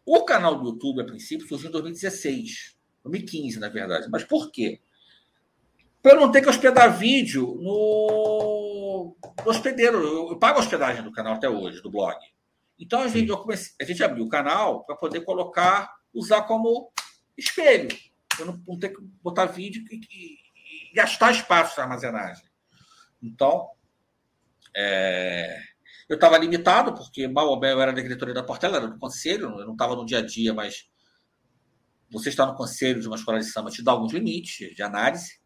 O canal do YouTube, a princípio, surgiu em 2016. 2015, na verdade. Mas por quê? para não ter que hospedar vídeo no, hospedeiro. Eu, eu, pago a hospedagem do canal até hoje, do blog. Então a gente, comecei, a gente abriu o canal para poder colocar, usar como espelho. Eu não, não ter que botar vídeo e, e, e gastar espaço na armazenagem. Então, é, eu estava limitado, porque mal ou bem eu era da diretoria da Portela, era do conselho, eu não estava no dia a dia, mas você está no conselho de uma escola de samba te dá alguns limites de análise.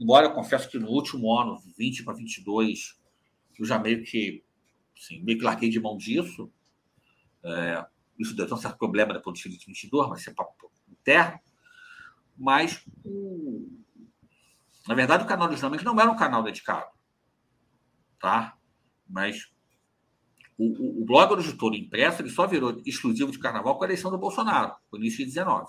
Embora eu confesso que no último ano, 20 para 22, eu já meio que, assim, meio que larguei de mão disso. É, isso deu um certo problema depois do de 22, mas isso é papo interno. Mas o, Na verdade, o canal do Islâmico não era um canal dedicado. Tá? Mas o, o, o blog editor impresso ele só virou exclusivo de carnaval com a eleição do Bolsonaro, no início de 19.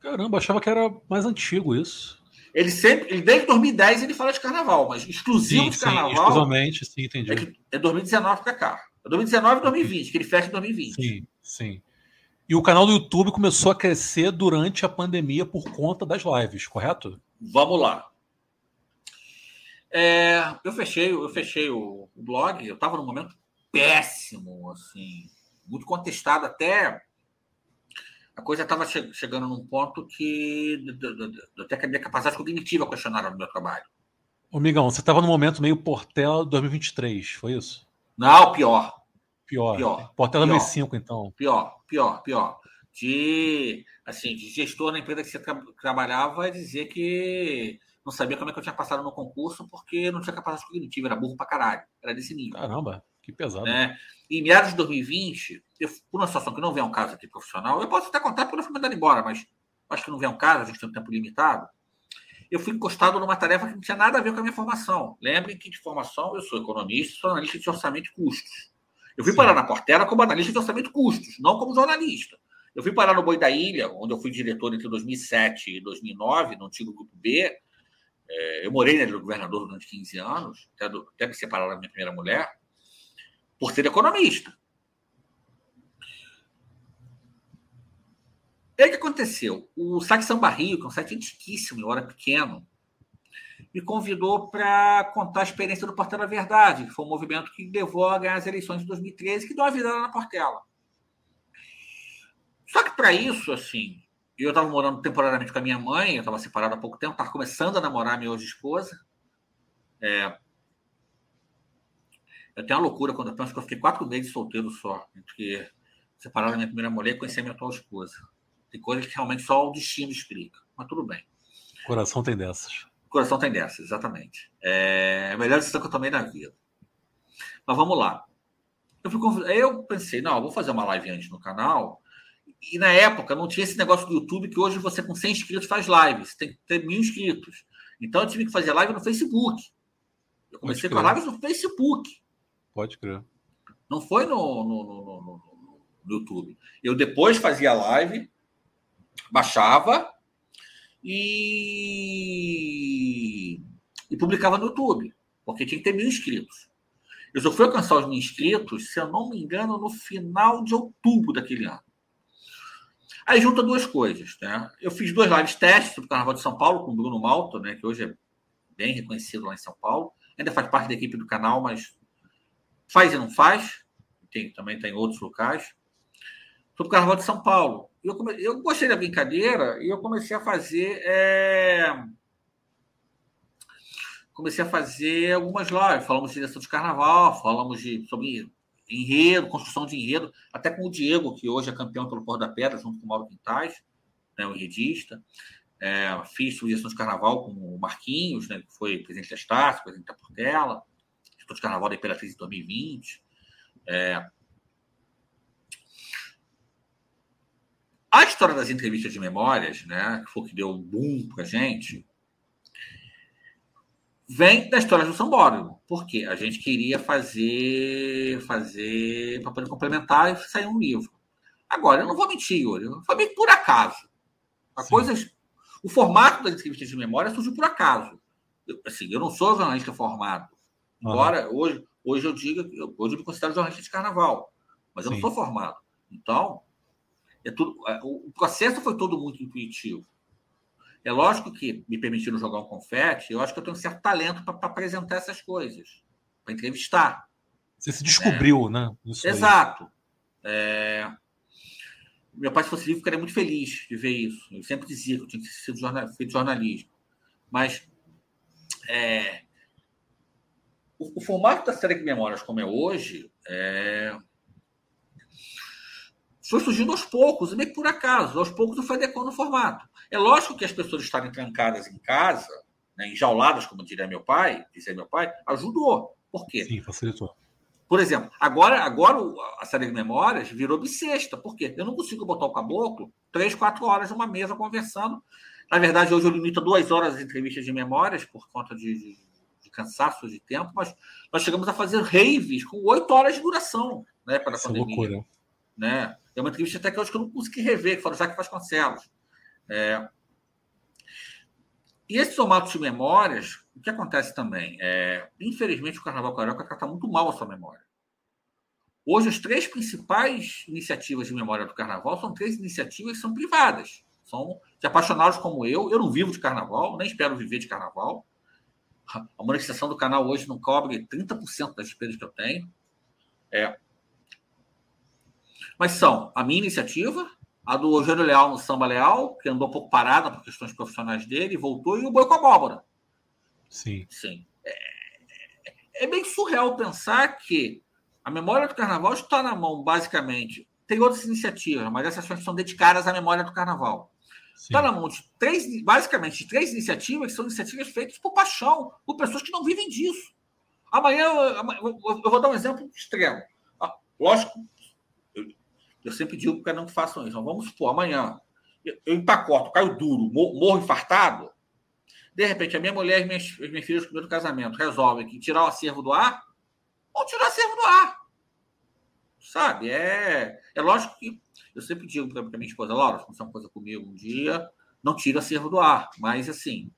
Caramba, achava que era mais antigo isso. Ele sempre, ele, desde 2010 ele fala de carnaval, mas exclusivo sim, de carnaval. Sim, exclusivamente, sim, entendi. É, que, é 2019 para cá. É 2019 e 2020, que ele fecha em 2020. Sim, sim. E o canal do YouTube começou a crescer durante a pandemia por conta das lives, correto? Vamos lá. É, eu fechei, eu fechei o, o blog, eu estava num momento péssimo, assim, muito contestado até a coisa estava che chegando num ponto que até que a minha capacidade cognitiva questionaram no meu trabalho. Ô, Migão, você estava no momento meio Portela 2023, foi isso? Não, pior. Pior. pior Portela pior, 2005, então. Pior, pior, pior. De, assim, de gestor na empresa que você tra trabalhava dizer que não sabia como é que eu tinha passado no concurso porque não tinha capacidade cognitiva, era burro pra caralho. Era desse nível. Caramba. Que pesado. Né? Em meados de 2020, eu, por uma situação que não vem um caso aqui profissional, eu posso até contar porque eu fui mandado embora, mas acho que não vem um caso, a gente tem um tempo limitado. Eu fui encostado numa tarefa que não tinha nada a ver com a minha formação. Lembrem que de formação eu sou economista, sou analista de orçamento e custos. Eu fui Sim. parar na Portela como analista de orçamento e custos, não como jornalista. Eu fui parar no Boi da Ilha, onde eu fui diretor entre 2007 e 2009, no antigo Grupo B. É, eu morei na governador durante 15 anos, até, do, até me separar da minha primeira mulher por ser economista. E aí o que aconteceu? O site Samba Rio, que é um site antiquíssimo, eu era pequeno, me convidou para contar a experiência do Portela Verdade, que foi um movimento que levou a ganhar as eleições de 2013, que deu uma virada na Portela. Só que para isso, assim, eu estava morando temporariamente com a minha mãe, eu estava separado há pouco tempo, estava começando a namorar a minha hoje esposa. É, eu tenho uma loucura quando eu penso que eu fiquei quatro meses solteiro só, entre separar da minha primeira mulher e conhecer a minha atual esposa. Tem coisas que realmente só o destino explica, mas tudo bem. Coração tem dessas. Coração tem dessas, exatamente. É a melhor decisão que eu tomei na vida. Mas vamos lá. Eu, fui, eu pensei, não, eu vou fazer uma live antes no canal. E na época não tinha esse negócio do YouTube que hoje você com 100 inscritos faz lives. Tem que ter mil inscritos. Então eu tive que fazer live no Facebook. Eu comecei com lives no Facebook. Pode crer. Não foi no, no, no, no, no YouTube. Eu depois fazia live, baixava e, e publicava no YouTube, porque tinha que ter mil inscritos. Eu só fui alcançar os mil inscritos, se eu não me engano, no final de outubro daquele ano. Aí junta duas coisas, né? Eu fiz duas lives testes sobre o Carnaval de São Paulo com o Bruno Malta, né? Que hoje é bem reconhecido lá em São Paulo. Ainda faz parte da equipe do canal, mas Faz e não faz, tem, também tem outros locais. Sobre o Carnaval de São Paulo. Eu, come... eu gostei da brincadeira e eu comecei a fazer. É... Comecei a fazer algumas lives. Falamos de direção de carnaval, falamos de, sobre enredo, construção de enredo, até com o Diego, que hoje é campeão pelo Porto da Pedra, junto com o Mauro Quintais, né, o enredista. É, fiz sugestão de carnaval com o Marquinhos, né, que foi presidente da Estácio, presidente da Portela de Carnaval da Imperatriz em 2020. É... A história das entrevistas de memórias, né, que foi o que deu um boom para a gente, vem da história do Sambódromo. Porque a gente queria fazer, fazer para poder complementar e sair um livro. Agora, eu não vou mentir, Yuri, foi meio por acaso. A coisa, o formato das entrevistas de memória surgiu por acaso. Eu, assim, eu não sou jornalista formado. Embora uhum. hoje, hoje eu diga, hoje eu me considero jornalista de carnaval, mas eu Sim. não sou formado. Então, é tudo, é, o processo foi todo muito intuitivo. É lógico que me permitiram jogar um confete, eu acho que eu tenho um certo talento para apresentar essas coisas, para entrevistar. Você se descobriu, né? né? Exato. É... Meu pai, se fosse vivo, ficaria muito feliz de ver isso. Eu sempre dizia que eu tinha que ser jornal... feito jornalismo. Mas é o, o, formato da série de memórias como é hoje é... foi surgindo aos poucos, meio que por acaso. Aos poucos foi adequando o formato. É lógico que as pessoas estarem trancadas em casa, né, enjauladas, como diria meu pai, dizia meu pai, ajudou. Por quê? Sim, facilitou. Por exemplo, agora, agora a série de memórias virou bissexta. Por quê? Eu não consigo botar o caboclo três, quatro horas numa mesa conversando Na verdade, hoje eu limito a duas horas as entrevistas de memórias por conta de, de cansaço de tempo, mas nós chegamos a fazer raves com oito horas de duração né, para a Isso é pandemia. É loucura. Né? Tem uma entrevista até que eu acho que eu não consegui rever, que foi o Jacques Vasconcelos. É... E esses formatos de memórias, o que acontece também? É, infelizmente, o Carnaval Carioca trata muito mal a sua memória. Hoje, as três principais iniciativas de memória do Carnaval são três iniciativas que são privadas. São de apaixonados como eu. Eu não vivo de Carnaval, nem espero viver de Carnaval. A monetização do canal hoje não cobre 30% das despesas que eu tenho. É. Mas são a minha iniciativa, a do Eugênio Leal no Samba Leal, que andou um pouco parada por questões profissionais dele, voltou, e o Boi com Abóbora. Sim. Sim. É, é, é bem surreal pensar que a memória do carnaval está na mão, basicamente. Tem outras iniciativas, mas essas são dedicadas à memória do carnaval. Está na mão de três, basicamente, três iniciativas que são iniciativas feitas por paixão, por pessoas que não vivem disso. Amanhã, eu, vou dar um exemplo extremo. Ah, lógico, eu sempre digo para não façam isso. Então, vamos supor, amanhã eu empacoto, caio duro, morro infartado. De repente, a minha mulher e minhas, minhas filhas do primeiro casamento resolvem que tirar o acervo do ar, vão tirar o acervo do ar. Sabe? É, é lógico que eu sempre digo para minha esposa, Laura, se uma coisa comigo um dia, não tira acervo do ar. Mas, assim,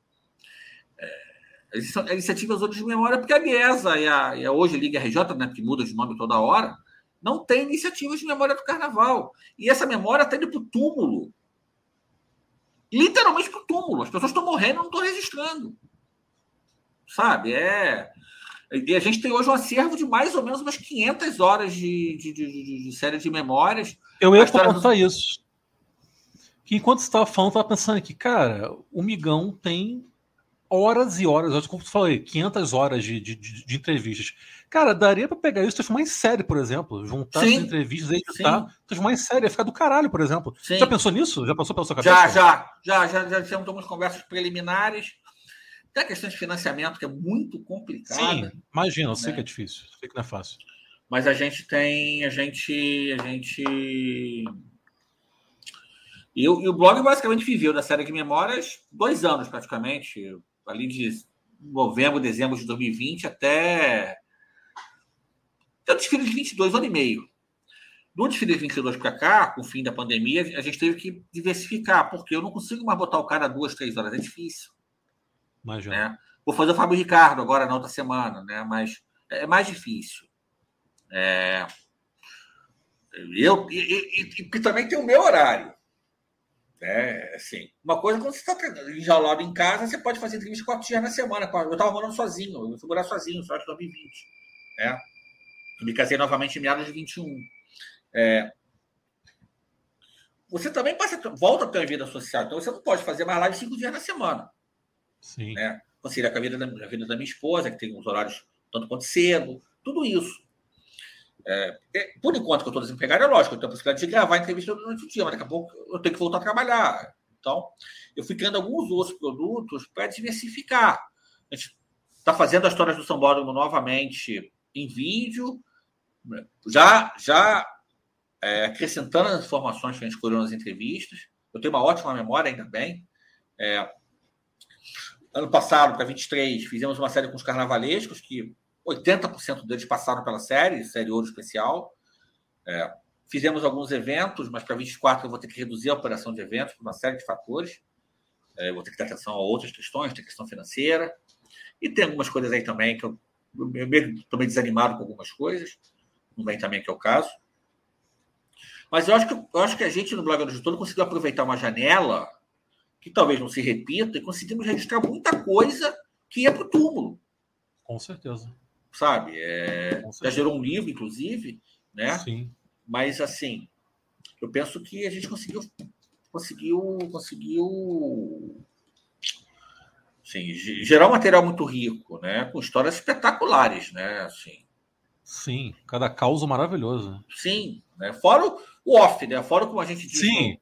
é, são iniciativas outras de memória, porque a Biesa e a, e a hoje Liga RJ, né, que muda de nome toda hora, não tem iniciativas de memória do carnaval. E essa memória está indo para o túmulo. Literalmente para o túmulo. As pessoas estão morrendo não estão registrando. Sabe? É. E a gente tem hoje um acervo de mais ou menos umas 500 horas de, de, de, de série de memórias. Eu ia comentar isso. Que enquanto você estava falando, estava pensando aqui, cara, o Migão tem horas e horas, como tu falei, 500 horas de, de, de entrevistas. Cara, daria para pegar isso e transformar em série, por exemplo. Juntar Sim. as entrevistas, editar, transformar em série, ia ficar do caralho, por exemplo. Sim. Já pensou nisso? Já pensou pela sua cabeça? Já, já. Já, já, já tivemos algumas conversas preliminares. Tem a questão de financiamento, que é muito complicada. Sim, imagina, eu né? sei que é difícil, eu sei que não é fácil. Mas a gente tem, a gente, a gente... E, e o blog basicamente viveu da série de memórias dois anos, praticamente. Ali de novembro, dezembro de 2020 até então, desfile de 22, ano e meio. No desfile de 22 para cá, com o fim da pandemia, a gente teve que diversificar, porque eu não consigo mais botar o cara duas, três horas, é difícil. Né? Vou fazer o Fábio Ricardo agora na outra semana, né? mas é mais difícil. É... Eu, e, e, e, também tem o meu horário. É, assim, uma coisa quando você está enjaulado em casa, você pode fazer entrevista quatro dias na semana. Eu estava morando sozinho, eu fui morar sozinho, só em 2020. Né? Eu me casei novamente em meados de 21. É, você também passa, volta a ter uma vida social. Então você não pode fazer mais live cinco dias na semana. Sim. Né? Conciliar com a vida, da, a vida da minha esposa, que tem uns horários tanto quanto cedo, tudo isso. É, é, por enquanto que eu estou desempregado, é lógico, eu tenho a possibilidade de gravar entrevista durante o dia, mas daqui a pouco eu tenho que voltar a trabalhar. Então, eu fui criando alguns outros produtos para diversificar. A gente está fazendo as histórias do Sambódromo novamente em vídeo, já, já é, acrescentando as informações que a gente escolheu nas entrevistas, eu tenho uma ótima memória, ainda bem. É, ano passado, para 23, fizemos uma série com os carnavalescos, que 80% deles passaram pela série, série Ouro Especial. É, fizemos alguns eventos, mas para 24 eu vou ter que reduzir a operação de eventos por uma série de fatores. É, vou ter que dar atenção a outras questões, tem questão financeira. E tem algumas coisas aí também que eu, mesmo estou meio desanimado com algumas coisas não vem também que é o caso. Mas eu acho que, eu acho que a gente no Blog do Todo conseguiu aproveitar uma janela que talvez não se repita e conseguimos registrar muita coisa que ia para o túmulo. Com certeza. Sabe? É, Com certeza. Já gerou um livro, inclusive, né? Sim. Mas assim, eu penso que a gente conseguiu conseguiu conseguiu sim, gerar um material muito rico, né? Com histórias espetaculares, né? Assim, Sim, cada caos maravilhoso. Sim, né? fora o, o off, né? Fora como a gente diz. Sim,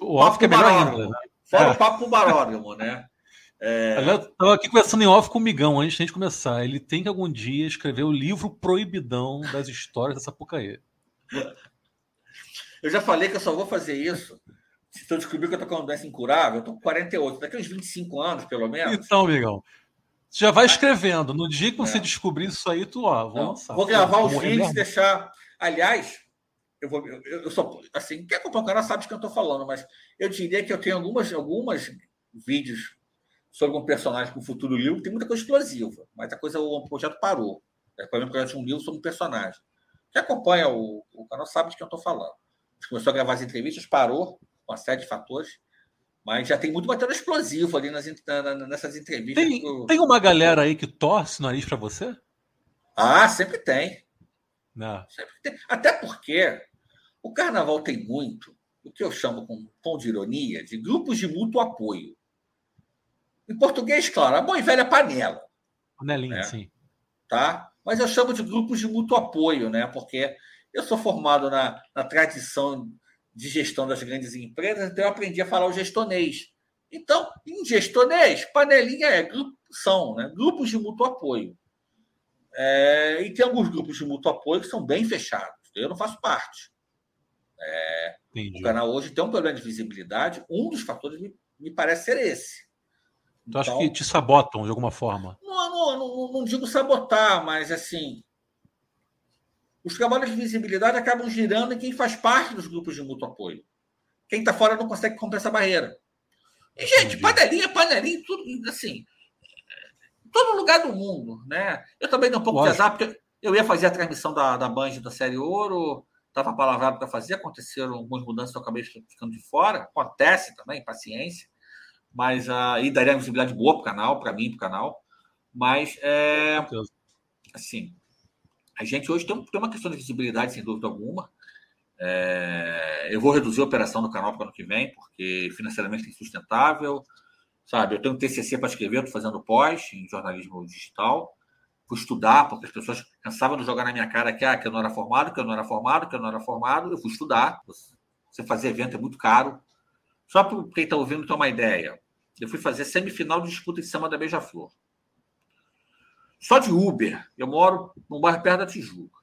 o, o off que é melhor ainda. Né? Fora é. o papo baródromo, né? É... Eu estava aqui conversando em off com o Migão antes de a gente começar. Ele tem que algum dia escrever o livro proibidão das histórias dessa Sapucaí. Eu já falei que eu só vou fazer isso Se eu descobrir que eu tô com uma doença incurável, eu tô com 48. Daqui uns 25 anos, pelo menos. Então, amigão. Já vai escrevendo. No dia que você é. descobrir isso aí, tu, ó, vou lançar. Vou gravar os vídeos, deixar. Aliás, eu vou. Eu, eu sou. Assim, quem acompanha o canal sabe de que eu estou falando, mas eu diria que eu tenho algumas, algumas vídeos sobre um personagem com o futuro livro, tem muita coisa explosiva, mas a coisa, o projeto parou. É, por exemplo, projeto de um livro sobre um personagem. Quem acompanha o, o canal sabe de que eu estou falando. A gente começou a gravar as entrevistas, parou, com uma série de fatores. Mas já tem muito material explosivo ali nas, nessas entrevistas. Tem, tem uma galera aí que torce o nariz para você? Ah, sempre tem. Não. Sempre tem. Até porque o carnaval tem muito o que eu chamo com um tom de ironia de grupos de mútuo apoio. Em português, claro, a boa e velha panela. Panelinha, né? sim. Tá? Mas eu chamo de grupos de mútuo apoio, né? Porque eu sou formado na, na tradição de gestão das grandes empresas, então eu aprendi a falar o gestonês. Então, em gestonês, panelinha é são né? grupos de mútuo apoio. É, e tem alguns grupos de mútuo apoio que são bem fechados. Eu não faço parte. É, o canal hoje tem um problema de visibilidade. Um dos fatores me, me parece ser esse. Tu então, acha que te sabotam de alguma forma? Não, não, não, não digo sabotar, mas assim, os trabalhos de visibilidade acabam girando em quem faz parte dos grupos de mútuo apoio. Quem está fora não consegue romper essa barreira. E, gente, Entendi. panelinha, panelinha, tudo assim. Todo lugar do mundo, né? Eu também dei um pouco Lógico. de azar, porque eu ia fazer a transmissão da, da Band da série Ouro, estava palavrado para fazer, aconteceram algumas mudanças, eu acabei ficando de fora. Acontece também, paciência. Mas aí uh, daria visibilidade boa para o canal, para mim, para o canal. Mas, é, assim, a gente hoje tem, tem uma questão de visibilidade, sem dúvida alguma. É, eu vou reduzir a operação do canal para o ano que vem, porque financeiramente é insustentável. Sabe, eu tenho TCC para escrever, estou fazendo pós em jornalismo digital. Fui estudar, porque as pessoas cansavam de jogar na minha cara que, ah, que eu não era formado, que eu não era formado, que eu não era formado. Eu fui estudar. Você fazer evento é muito caro. Só para quem está ouvindo ter uma ideia. Eu fui fazer semifinal de disputa em cima da Beija-Flor. Só de Uber, eu moro num bairro perto da Tijuca.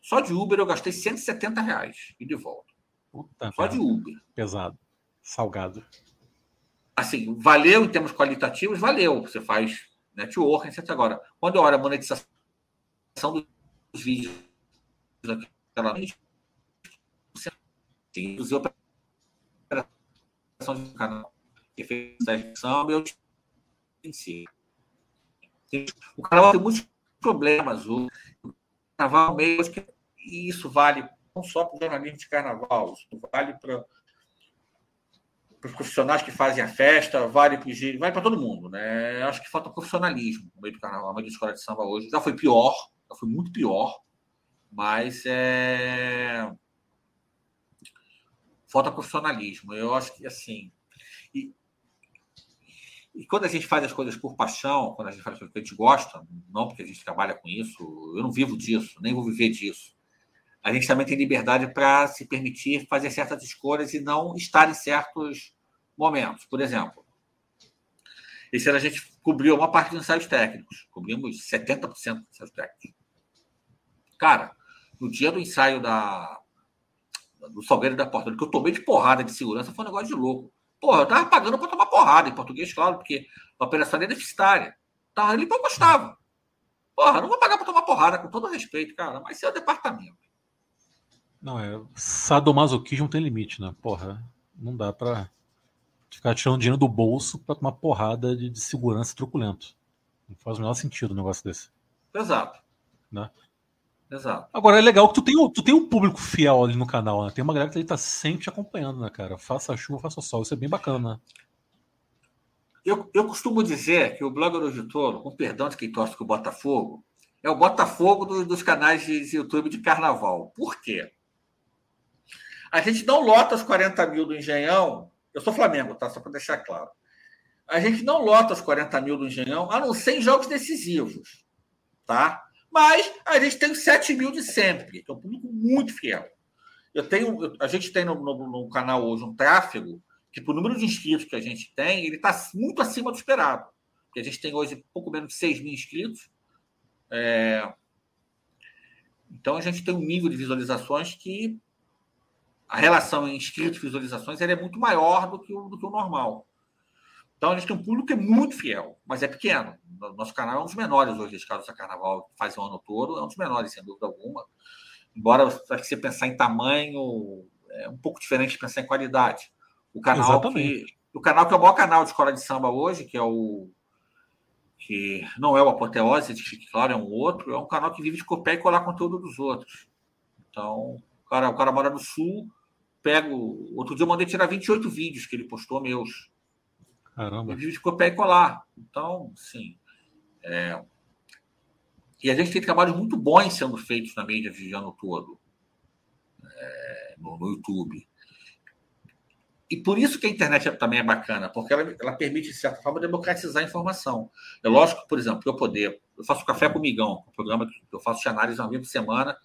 Só de Uber eu gastei 170 reais e de volta. Puta Só de Uber. Pesado. Salgado. Assim, valeu em termos qualitativos, valeu. Você faz networking, etc. Agora, quando eu olho a monetização dos vídeos daquela reduzir operação de canal em si. O carnaval tem muitos problemas. O carnaval meio que isso vale não só para o jornalismo de carnaval, isso vale para os profissionais que fazem a festa, vale para vale para todo mundo, né? Acho que falta profissionalismo no meio do carnaval, no meio da escola de samba hoje. Já foi pior, já foi muito pior, mas é... falta profissionalismo. Eu acho que assim, e e quando a gente faz as coisas por paixão, quando a gente faz as coisas que a gente gosta, não porque a gente trabalha com isso, eu não vivo disso, nem vou viver disso. A gente também tem liberdade para se permitir fazer certas escolhas e não estar em certos momentos. Por exemplo, esse ano a gente cobriu uma parte dos ensaios técnicos, cobrimos 70% dos ensaios técnicos. Cara, no dia do ensaio da, do Salgueiro da Porta, que eu tomei de porrada de segurança, foi um negócio de louco. Porra, eu tava pagando para tomar porrada em português, claro, porque a operação é deficitária. Tava ali porque eu gostava. Porra, não vou pagar para tomar porrada, com todo respeito, cara, mas isso é o departamento. Não, é. Sadomasoquismo tem limite, né? Porra, não dá para ficar tirando dinheiro do bolso para tomar porrada de, de, segurança truculento. Não faz o menor sentido um negócio desse. Exato. Né? Exato. Agora é legal que tu tem, tu tem um público fiel ali no canal, né? Tem uma galera que tá sempre te acompanhando, né, cara? Faça chuva, faça sol. Isso é bem bacana, né? Eu, eu costumo dizer que o Blogger Hoje Tolo, com perdão de quem torce com o Botafogo, é o Botafogo do, dos canais de YouTube de carnaval. Por quê? A gente não lota os 40 mil do Engenhão. Eu sou Flamengo, tá? Só para deixar claro. A gente não lota os 40 mil do Engenhão, a não ser em jogos decisivos. Tá? Mas a gente tem os 7 mil de sempre, que é um público muito fiel. Eu tenho, a gente tem no, no, no canal hoje um tráfego que, por número de inscritos que a gente tem, ele está muito acima do esperado. Porque a gente tem hoje pouco menos de 6 mil inscritos. É... Então a gente tem um nível de visualizações que, a relação em inscritos e visualizações é muito maior do que, o, do que o normal. Então a gente tem um público que é muito fiel, mas é pequeno. Nosso canal é um dos menores hoje, caso do Carnaval, que faz o ano todo, é um dos menores, sem dúvida alguma. Embora acho que você pensar em tamanho é um pouco diferente de pensar em qualidade. O canal Exatamente. que o canal que é o maior canal de escola de samba hoje, que é o que não é o Apoteose, que fique claro, é um outro, é um canal que vive de copiar e colar conteúdo dos outros. Então, o cara, o cara mora no sul, pego. Outro dia eu mandei tirar 28 vídeos que ele postou meus. Caramba. Vive de copiar e colar. Então, sim. É... E a gente tem trabalhos muito bons sendo feitos na mídia de ano todo. É... No, no YouTube. E por isso que a internet também é bacana, porque ela, ela permite, de certa forma, democratizar a informação. É lógico, por exemplo, eu poder. Eu faço Café com Migão, um programa que eu faço de análise uma vez por semana.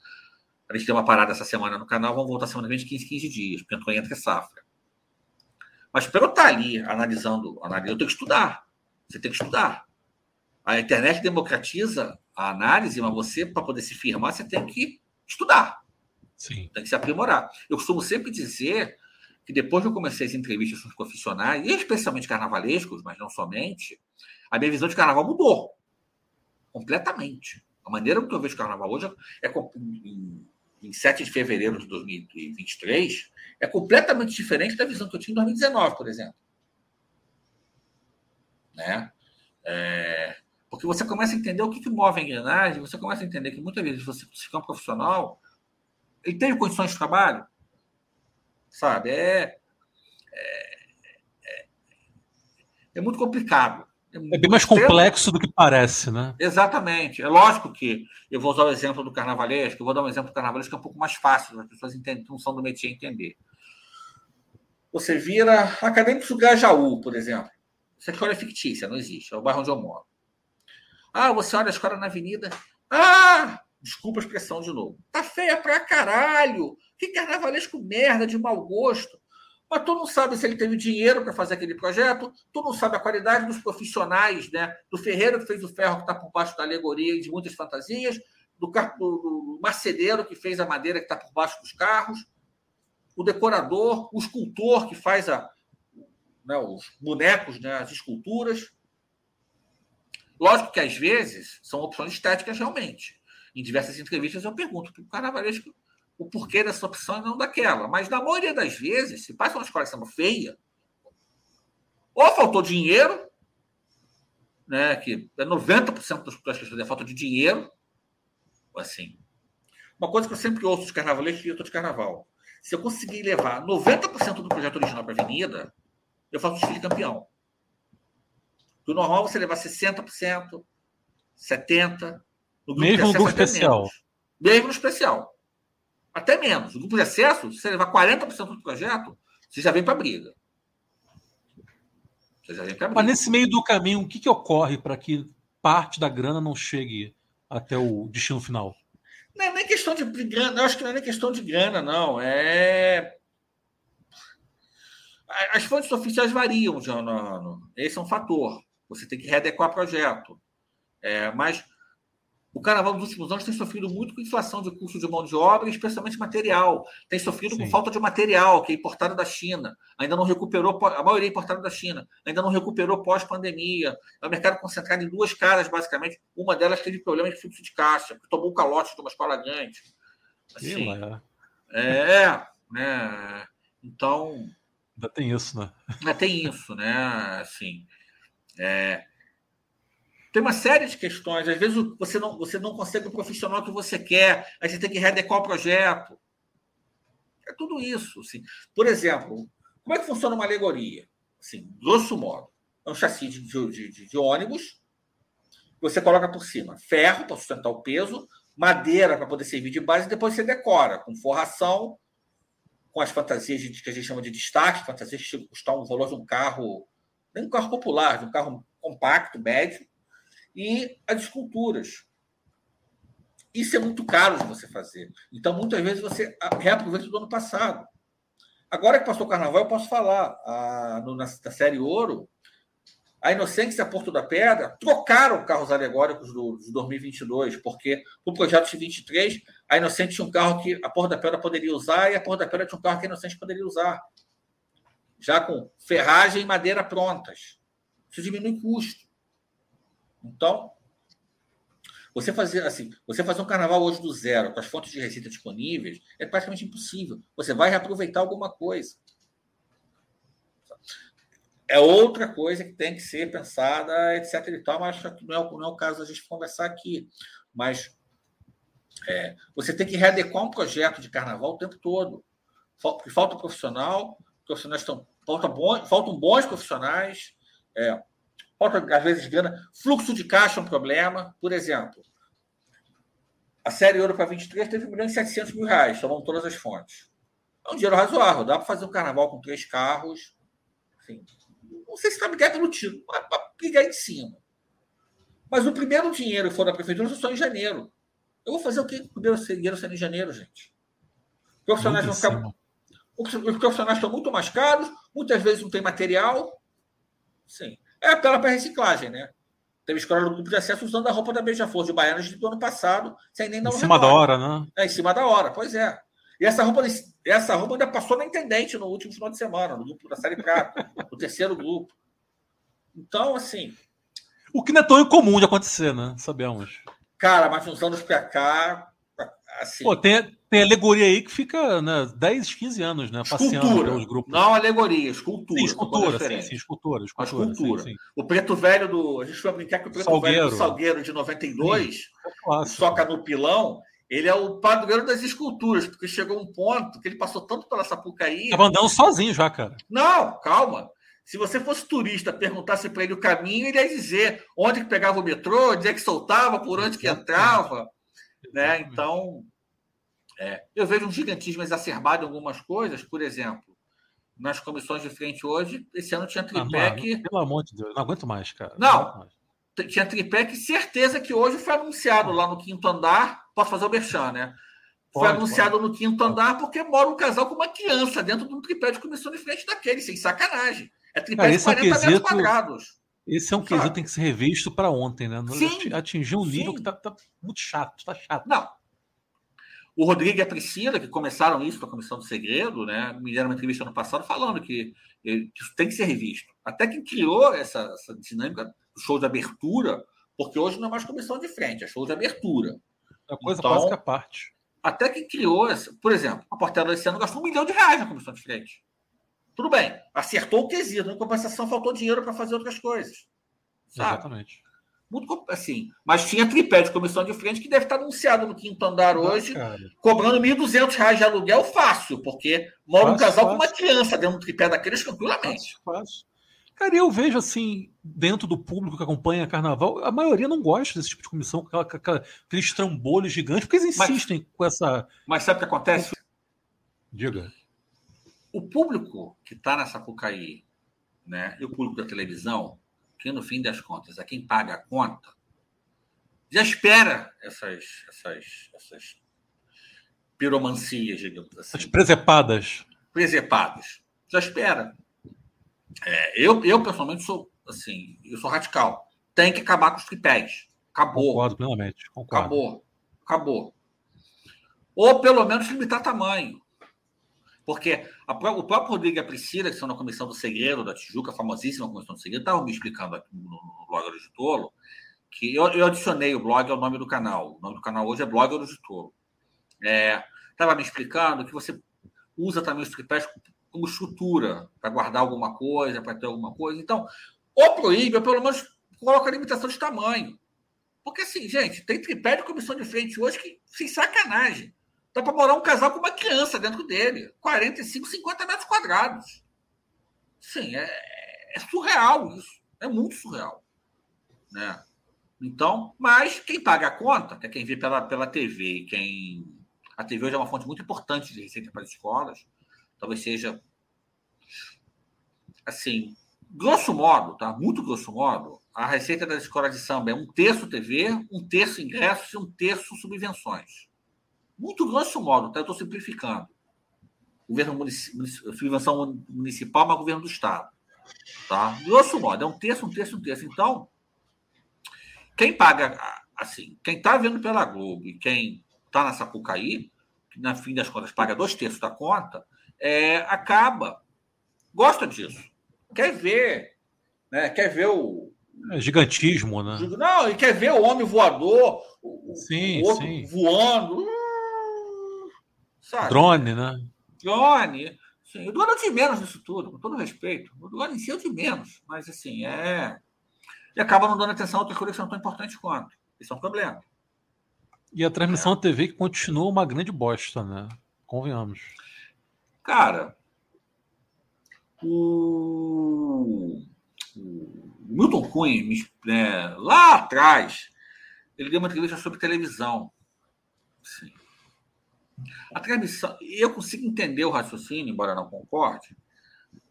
A gente deu uma parada essa semana no canal, vamos voltar semana que vem de 15, 15 dias, porque Antônio entra safra. Mas para eu estar ali analisando, analisando, eu tenho que estudar. Você tem que estudar. A internet democratiza a análise, mas você, para poder se firmar, você tem que estudar. Sim. Tem que se aprimorar. Eu costumo sempre dizer que depois que eu comecei as entrevistas com os profissionais, e especialmente carnavalescos, mas não somente, a minha visão de carnaval mudou completamente. A maneira como eu vejo carnaval hoje é, é, 27 de fevereiro de 2023 é completamente diferente da visão que eu tinha em 2019, por exemplo. Né? É, porque você começa a entender o que, que move a engrenagem, você começa a entender que muitas vezes você se for um profissional, ele teve condições de trabalho, sabe? É, é, é, é muito complicado. É, é bem mais complexo do que parece, né? Exatamente. É lógico que eu vou usar o exemplo do carnavalesco, eu vou dar um exemplo do carnavalesco que é um pouco mais fácil, as pessoas entendem, não são do métier entender. Você vira acadêmicos do Grajaú, por exemplo. Essa escola é fictícia, não existe, é o bairro onde eu moro. Ah, você olha a escola na avenida. Ah, desculpa a expressão de novo. Tá feia pra caralho. Que carnavalesco merda, de mau gosto. Mas tu não sabe se ele teve dinheiro para fazer aquele projeto, tu não sabe a qualidade dos profissionais, né? Do ferreiro que fez o ferro que está por baixo da alegoria e de muitas fantasias, do, do, marceneiro que fez a madeira que está por baixo dos carros, o decorador, o escultor que faz a, né, os bonecos, né, as esculturas. Lógico que às vezes são opções estéticas realmente. Em diversas entrevistas eu pergunto para o carnavalesco o porquê dessa opção e não daquela. Mas na maioria das vezes, se passa uma escola de samba feia, ou faltou dinheiro, né, que é 90% das pessoas é falta de dinheiro, assim. Uma coisa que eu sempre ouço de carnavalesco e eu estou de carnaval. Se eu conseguir levar 90% do projeto original para a avenida, eu faço desfile campeão. Do normal você levar 60%, 70%. No Mesmo no especial. Menos. Mesmo no especial. Até menos. O grupo de acesso, se você levar 40% do projeto, você já vem para a briga. Você já vem para briga. Mas nesse meio do caminho, o que, que ocorre para que parte da grana não chegue até o destino final? Não é nem questão de grana, eu acho que não é nem questão de grana, não. É. As fontes oficiais variam de ano a ano. Esse é um fator. Você tem que readequar o projeto. É, mas o carnaval dos últimos anos tem sofrido muito com inflação de custo de mão de obra, especialmente material. Tem sofrido Sim. com falta de material, que é importado da China. Ainda não recuperou, a maioria é importada da China. Ainda não recuperou pós-pandemia. É um mercado concentrado em duas caras, basicamente. Uma delas teve problema de fluxo de caixa, tomou o calote de uma escola grande. Assim, é, é, né? Então. Ainda tem isso, né? Ainda tem isso, né? Assim. É, tem uma série de questões. Às vezes você não, você não consegue o profissional que você quer, aí você tem que readequar o projeto. É tudo isso. Assim. Por exemplo, como é que funciona uma alegoria? Assim, grosso modo, é um chassi de, de, de, de ônibus, você coloca por cima ferro para sustentar o peso, madeira para poder servir de base, e depois você decora com forração, com as fantasias que a gente chama de destaque, fantasias que custam um valor de um carro, nem um carro popular, de um carro compacto, médio, e as esculturas. Isso é muito caro de você fazer. Então, muitas vezes, você reaproveita do ano passado. Agora que passou o carnaval, eu posso falar. A, no, na, na série Ouro, a Inocência Porto da Pedra trocaram carros alegóricos do, de 2022, porque o projeto de 23 a Inocente tinha um carro que a Porta da Pedra poderia usar e a Porta da Pedra tinha um carro que a Inocente poderia usar. Já com ferragem e madeira prontas. Isso diminui custo. Então, você fazer assim, você fazer um carnaval hoje do zero, com as fontes de receita disponíveis, é praticamente impossível. Você vai reaproveitar alguma coisa. É outra coisa que tem que ser pensada, etc. E tal, mas não é, não é o caso da gente conversar aqui. Mas é, você tem que readequar um projeto de carnaval o tempo todo. Falta, profissional, profissionais estão. Falta bom, faltam bons profissionais, é, falta, às vezes, grana. Fluxo de caixa é um problema. Por exemplo, a série Ouro para 23 teve 1 milhão e 700 mil reais, somam todas as fontes. É um dinheiro razoável, dá para fazer um carnaval com três carros. Enfim, não sei se está me pelo tiro, para brigar em cima. Mas o primeiro dinheiro que for da prefeitura só em janeiro. Eu vou fazer o quê? O primeiro dinheiro sendo em janeiro, gente. Os profissionais vão ficar. Os profissionais estão muito mais caros, muitas vezes não tem material. Sim. É apela para reciclagem, né? Teve escola do grupo de acesso usando a roupa da Beija-Flor de Baianas do ano passado, sem nem dar um Em cima da hora, né? É, em cima da hora, pois é. E essa roupa, essa roupa ainda passou na intendente no último final de semana, no grupo da Série Prata, o terceiro grupo. Então, assim. O que não é tão incomum de acontecer, né? Sabemos. Cara, mas uns anos pra cá. Assim... Pô, tem, tem alegoria aí que fica né, 10, 15 anos, né? Passeando pelos grupos. Não alegoria, escultura. Sim, escultura, sim, sim, escultura. escultura, escultura. Sim, sim. O preto velho do. A gente vai brincar que o preto Salgueiro. velho do Salgueiro de 92, sim, é soca no pilão, ele é o padroeiro das esculturas, porque chegou um ponto que ele passou tanto pela Sapucaí. Tava andando sozinho já, cara. Não, calma. Se você fosse turista, perguntasse para ele o caminho, ele ia dizer onde que pegava o metrô, onde é que soltava, por onde que entrava. Né? Então, é, eu vejo um gigantismo exacerbado em algumas coisas, por exemplo, nas comissões de frente hoje, esse ano tinha tripé ah, que. Pelo amor de Deus, não aguento mais, cara. Não, mais. tinha tripé que certeza que hoje foi anunciado lá no quinto andar. Posso fazer o merchan, né? Foi pode, anunciado pode. no quinto andar porque mora um casal com uma criança dentro de um tripé de comissão de frente daquele, sem sacanagem. É tripé de 40 é quesito, metros quadrados. Esse é um quesito que tem que ser revisto para ontem, né? Sim, atingir um nível sim. que tá, tá, muito chato, tá chato. Não. O Rodrigo e a Priscila, que começaram isso com a Comissão do Segredo, né? Me deram uma entrevista no passado falando que, que isso tem que ser revisto. Até quem criou essa, essa dinâmica do show de abertura, porque hoje não é mais comissão de frente, é show de abertura. É coisa então, quase que a parte. Até quem criou essa, por exemplo, a Portela esse ano gastou um milhão de reais na comissão de frente. Tudo bem, acertou o quesito, em compensação faltou dinheiro para fazer outras coisas. Sabe? Exatamente. Muito assim. Mas tinha tripé de comissão de frente que deve estar anunciado no quinto andar hoje, cobrando R$ 1.200 de aluguel fácil, porque mora fácil, um casal fácil. com uma criança dentro do tripé daqueles tranquilamente. Fácil, fácil. Cara, eu vejo assim, dentro do público que acompanha carnaval, a maioria não gosta desse tipo de comissão, com, aquela, com aqueles trambolhos gigantes, porque eles insistem mas, com essa. Mas sabe o que acontece? Diga o público que está na Sapucaí, né, e o público da televisão, que no fim das contas é quem paga a conta, já espera essas, essas, essas piromancias, digamos assim. As presepadas. Presepadas. Já espera. É, eu, eu, pessoalmente, sou assim, eu sou radical. Tem que acabar com os tripés. Acabou. Concordo plenamente. Concordo. Acabou. Acabou. Ou pelo menos limitar tamanho. Porque a, o próprio Rodrigo e a Priscila, que são na Comissão do Segredo da Tijuca, famosíssima Comissão do Segredo, estavam me explicando aqui no, no blog de Tolo, que eu, eu, adicionei o blog ao nome do canal. O nome do canal hoje é Blog Ouro de Tolo. Estava é, me explicando que você usa também os tripés como estrutura para guardar alguma coisa, para ter alguma coisa. Então, ou proíbe, ou pelo menos coloca a limitação de tamanho. Porque, assim, gente, tem tripé de comissão de frente hoje que, sem sacanagem, Dá para morar um casal com uma criança dentro dele. 45, 50 metros quadrados. Sim, é, é surreal isso. É muito surreal. Né? Então, mas quem paga a conta, que é quem vê pela, pela TV quem. A TV hoje é uma fonte muito importante de receita para as escolas. Talvez seja. Assim, grosso modo, tá? Muito grosso modo, a receita das escolas de samba é um terço TV, um terço ingressos e um terço subvenções. Muito grosso modo, tá? eu estou simplificando. Governo municipal, subvenção municipal, mas governo do Estado. Tá? Grosso modo, é um terço, um terço, um terço. Então, quem paga, assim, quem está vendo pela Globo e quem está na Sapucaí, que na fim das contas paga dois terços da conta, é, acaba. Gosta disso. Quer ver. Né? Quer ver o. É gigantismo, né? Não, e quer ver o homem voador, o, sim, o outro sim. voando. Sabe? Drone, né? Drone. Sim, o drone é de menos nisso tudo, com todo respeito. O drone em si é de menos, mas assim, é. E acaba não dando atenção a outras coisas que são tão importantes quanto. Isso é um problema. E a transmissão é. TV que continua uma grande bosta, né? Convenhamos. Cara, o, o Milton Cunha, né, lá atrás, ele deu uma entrevista sobre televisão. Sim. A transmissão, eu consigo entender o raciocínio, embora não concorde.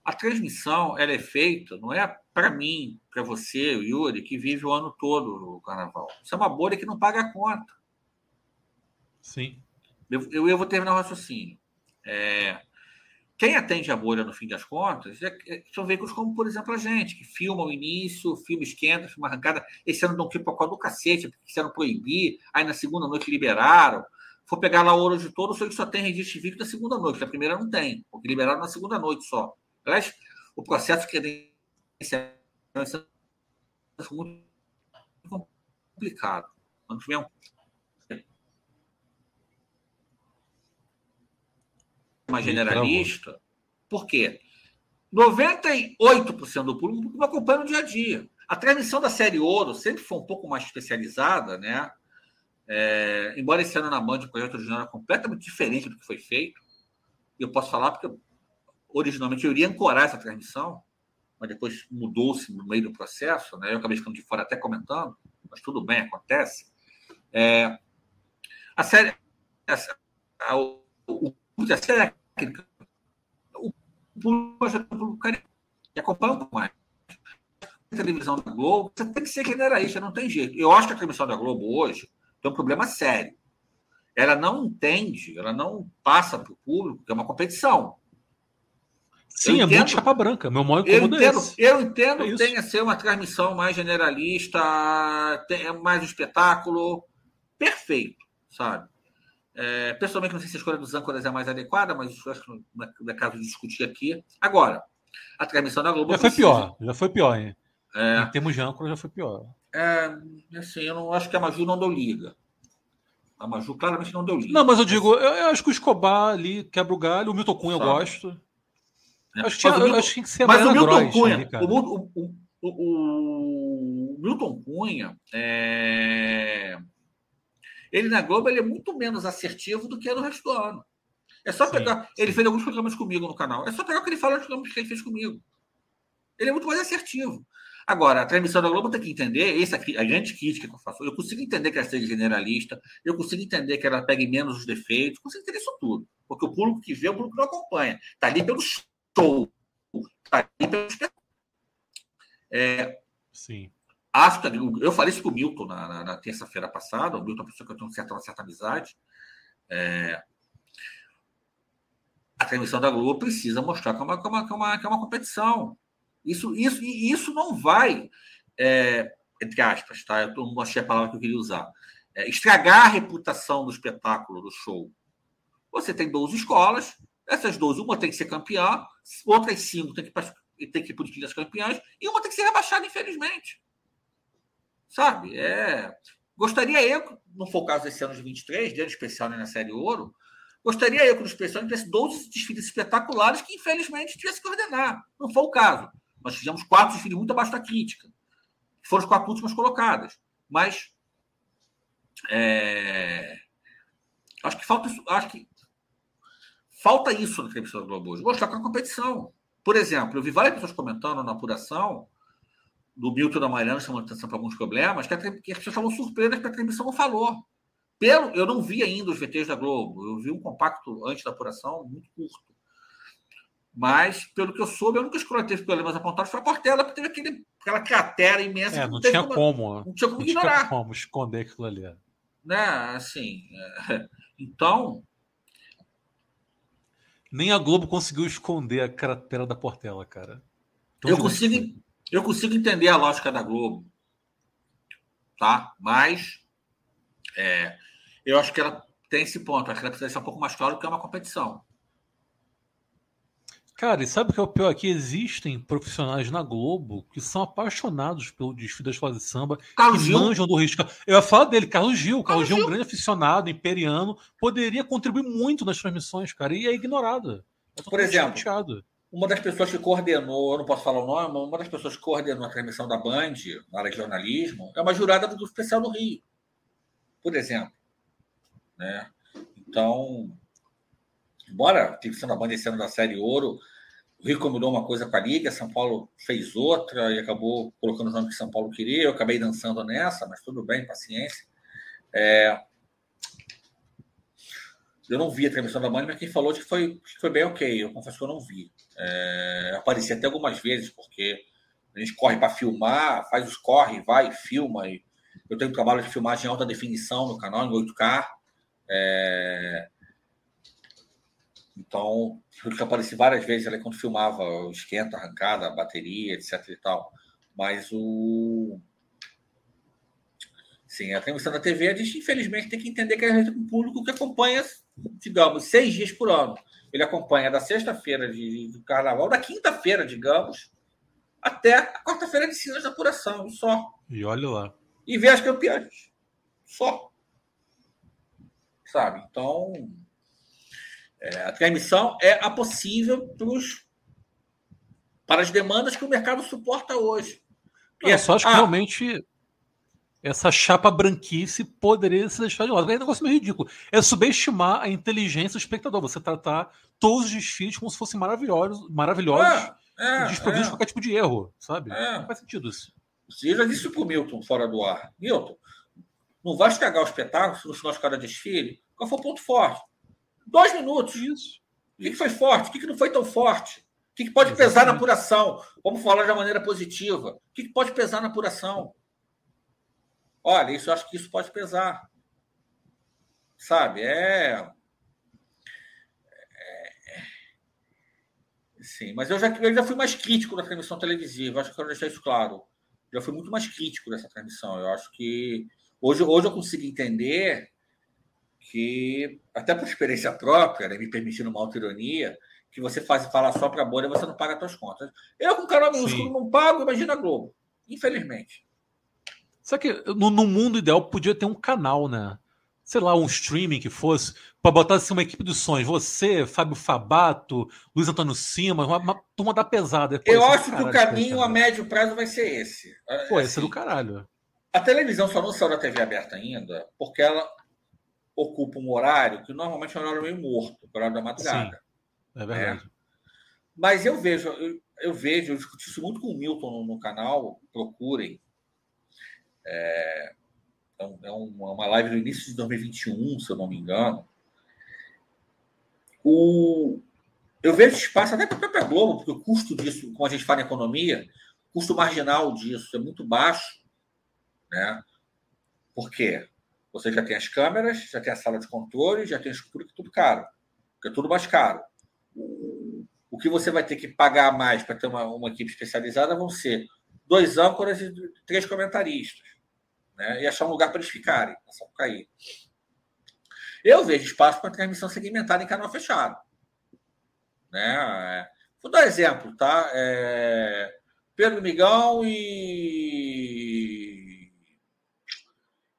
A transmissão ela é feita, não é para mim, para você, o Yuri, que vive o ano todo o carnaval. Isso é uma bolha que não paga a conta. Sim. Eu, eu, eu vou terminar o raciocínio. É, quem atende a bolha, no fim das contas, é, é, são veículos como, por exemplo, a gente, que filma o início, filma esquenta, filma arrancada. Esse ano dão pipocó do cacete, porque quiseram proibir, aí na segunda noite liberaram. For pegar lá o ouro de todo, só que só tem registro civil da segunda noite, da primeira não tem, porque liberaram na segunda noite só. Aliás, o processo que é muito complicado. Quando tiver um uma generalista, por quê? 98% do público não acompanha no dia a dia. A transmissão da série Ouro sempre foi um pouco mais especializada, né? É, embora esse ano na Band o projeto original era completamente diferente do que foi feito, eu posso falar porque originalmente eu iria ancorar essa transmissão, mas depois mudou-se no meio do processo, né? Eu acabei ficando de fora até comentando, mas tudo bem, acontece. É, a série, a, a, o, a série técnica, o público que acompanha um pouco mais. A televisão da Globo, você tem que ser generalista, não tem jeito. Eu acho que a televisão da Globo hoje tem um problema sério. Ela não entende, ela não passa para o público que é uma competição. Sim, eu é entendo, muito chapa branca. Meu maior incômodo eu entendo, é esse. Eu entendo é que tenha ser uma transmissão mais generalista, mais um espetáculo. Perfeito, sabe? É, pessoalmente, não sei se a escolha dos âncoras é mais adequada, mas acho que não é caso de discutir aqui. Agora, a transmissão da Globo. Já foi precisa... pior, já foi pior, hein? É... Em termos de âncora, já foi pior. É, assim, eu não acho que a Maju não deu liga. A Maju claramente não deu liga. Não, mas eu digo, eu, eu acho que o Escobar ali quebra o galho, o Milton Cunha Sabe? eu gosto. É. Acho, que tinha, Milton, acho que tinha que ser Mas o Milton Gross, Cunha, ali, o, o, o, o, Milton Cunha é ele na Globo ele é muito menos assertivo do que é no resto do ano. É só pegar. Sim, Ele fez alguns programas comigo no canal. É só pegar o que ele fala dos programas que ele fez comigo. Ele é muito mais assertivo. Agora, a transmissão da Globo tem que entender, essa a grande crítica que eu faço. Eu consigo entender que ela seja generalista, eu consigo entender que ela pegue menos os defeitos, consigo entender isso tudo. Porque o público que vê, o público não acompanha. Está ali pelo show. Está ali pelo é, Sim. Acho que eu falei isso com o Milton na, na, na terça-feira passada. O Milton é uma pessoa que eu tenho certa, uma certa amizade. É... A transmissão da Globo precisa mostrar que é uma, que é uma, que é uma, que é uma competição. Isso, isso, e isso não vai, é, entre aspas, tá? Eu não achei a palavra que eu queria usar. É, estragar a reputação do espetáculo, do show. Você tem 12 escolas, essas 12, uma tem que ser campeã, outras 5 tem que, tem que ir para os campeãs, e uma tem que ser rebaixada, infelizmente. Sabe? É... Gostaria eu, não for o caso desse ano de 23, dia especial né, na Série Ouro, gostaria eu que no especial tivesse 12 desfiles espetaculares que, infelizmente, tivesse que ordenar. Não foi o caso. Nós fizemos quatro desfiles muito abaixo da crítica. Foram as quatro últimas colocadas. Mas é... acho que falta acho que falta isso na televisão do Globo hoje. Mostrar com a competição. Por exemplo, eu vi várias pessoas comentando na apuração do Milton da Mariana chamando atenção para alguns problemas, que, a, que as pessoas estavam surpresas que a transmissão não falou. Pelo, eu não vi ainda os VTs da Globo, eu vi um compacto antes da apuração, muito curto. Mas, pelo que eu soube, a única escola que teve problemas apontados foi a Portela, porque teve aquele, aquela cratera imensa. É, não, não tinha como, como, Não tinha como não ignorar. Tinha como esconder aquilo ali. Né, assim. É, então. Nem a Globo conseguiu esconder a cratera da Portela, cara. Tão eu consigo, eu consigo entender a lógica da Globo, tá? Mas é, eu acho que ela tem esse ponto. Acho que ela precisa ser um pouco mais claro que é uma competição. Cara, e sabe o que é o pior? Que existem profissionais na Globo que são apaixonados pelo desfile da escola de samba, Carlos que Gil. manjam do risco. Eu ia falar dele, Carlos Gil. Carlos, Carlos Gil é um grande aficionado, imperiano, poderia contribuir muito nas transmissões, cara, e é ignorado. É Por exemplo, chateado. uma das pessoas que coordenou, eu não posso falar o nome, mas uma das pessoas que coordenou a transmissão da Band, na área de jornalismo, é uma jurada do Especial do Rio, por exemplo. Né? Então, embora a televisão da Band esse ano da série Ouro, o Rio combinou uma coisa com a Liga, São Paulo fez outra e acabou colocando o nome que São Paulo queria. Eu acabei dançando nessa, mas tudo bem, paciência. É... Eu não vi a transmissão da Band, mas quem falou que foi, que foi bem ok. Eu confesso que eu não vi. É... Apareci até algumas vezes, porque a gente corre para filmar, faz os corre, vai, filma. Eu tenho um trabalho de filmagem em alta definição no canal, em 8K. É... Então, eu apareci várias vezes ali quando filmava o esquenta, arrancada, a bateria, etc e tal. Mas o. Sim, a transmissão da TV, a gente infelizmente tem que entender que é um público que acompanha, digamos, seis dias por ano. Ele acompanha da sexta-feira de, de carnaval, da quinta-feira, digamos, até a quarta-feira de cinzas da apuração, só. E olha lá. E vê as campeãs. Só. Sabe? Então, é, a transmissão é a possível pros, para as demandas que o mercado suporta hoje. Não, eu só acho que ah, realmente essa chapa branquice poderia se deixar de lado. É um negócio meio ridículo. É subestimar a inteligência do espectador. Você tratar todos os desfiles como se fossem maravilhosos, maravilhosos é, é, desprovidos é. de qualquer tipo de erro, sabe? É. Não faz sentido isso. Você já disse para o Milton fora do ar. Milton, não vai estragar o espetáculo se no final de cada desfile. Qual foi o ponto forte? Dois minutos. Isso. O que, foi forte? O que, não foi tão forte? O que, pode Exatamente. pesar na apuração? Vamos falar de uma maneira positiva. O que, pode pesar na apuração? Olha, isso eu acho que isso pode pesar. Sabe? É. é... Sim, mas eu já, eu já fui mais crítico da transmissão televisiva. Acho que eu quero deixar isso claro. Já fui muito mais crítico dessa transmissão. Eu acho que hoje, hoje eu consigo entender que, até por experiência própria, né, me permitindo uma autoironia, que você faz falar só para a bolha, você não paga as suas contas. Eu, com canal minúsculo, não pago, imagina a Globo. Infelizmente. Só que no, no, mundo ideal podia ter um canal, né? Sei lá, um streaming que fosse, para botar assim, uma equipe dos sonhos. Você, Fábio Fabato, Luiz Antônio Simas, uma, uma turma da pesada. Pô, Eu é acho que o caminho a médio prazo vai ser esse. Pô, assim, esse é do caralho. A televisão só não saiu da TV aberta ainda, porque ela ocupa um horário que normalmente é um horário meio morto, o horário da madrugada. Sim, é verdade. É. Mas eu vejo, eu, eu, vejo, eu discuti isso muito com o Milton no, no canal, procurem. É, é, é uma live do início de 2021, se eu não me engano. O, eu vejo espaço até para a própria Globo, porque o custo disso, como a gente fala em economia, o custo marginal disso é muito baixo. Né? Por quê? Você já tem as câmeras, já tem a sala de controle, já tem a estrutura, é tudo caro. Que é tudo mais caro. O que você vai ter que pagar mais para ter uma, uma equipe especializada vão ser dois âncoras e três comentaristas. Né? E achar um lugar para eles ficarem, para cair. Eu vejo espaço para transmissão segmentada em canal fechado. Né? Vou dar exemplo, tá? É... Pedro Migão e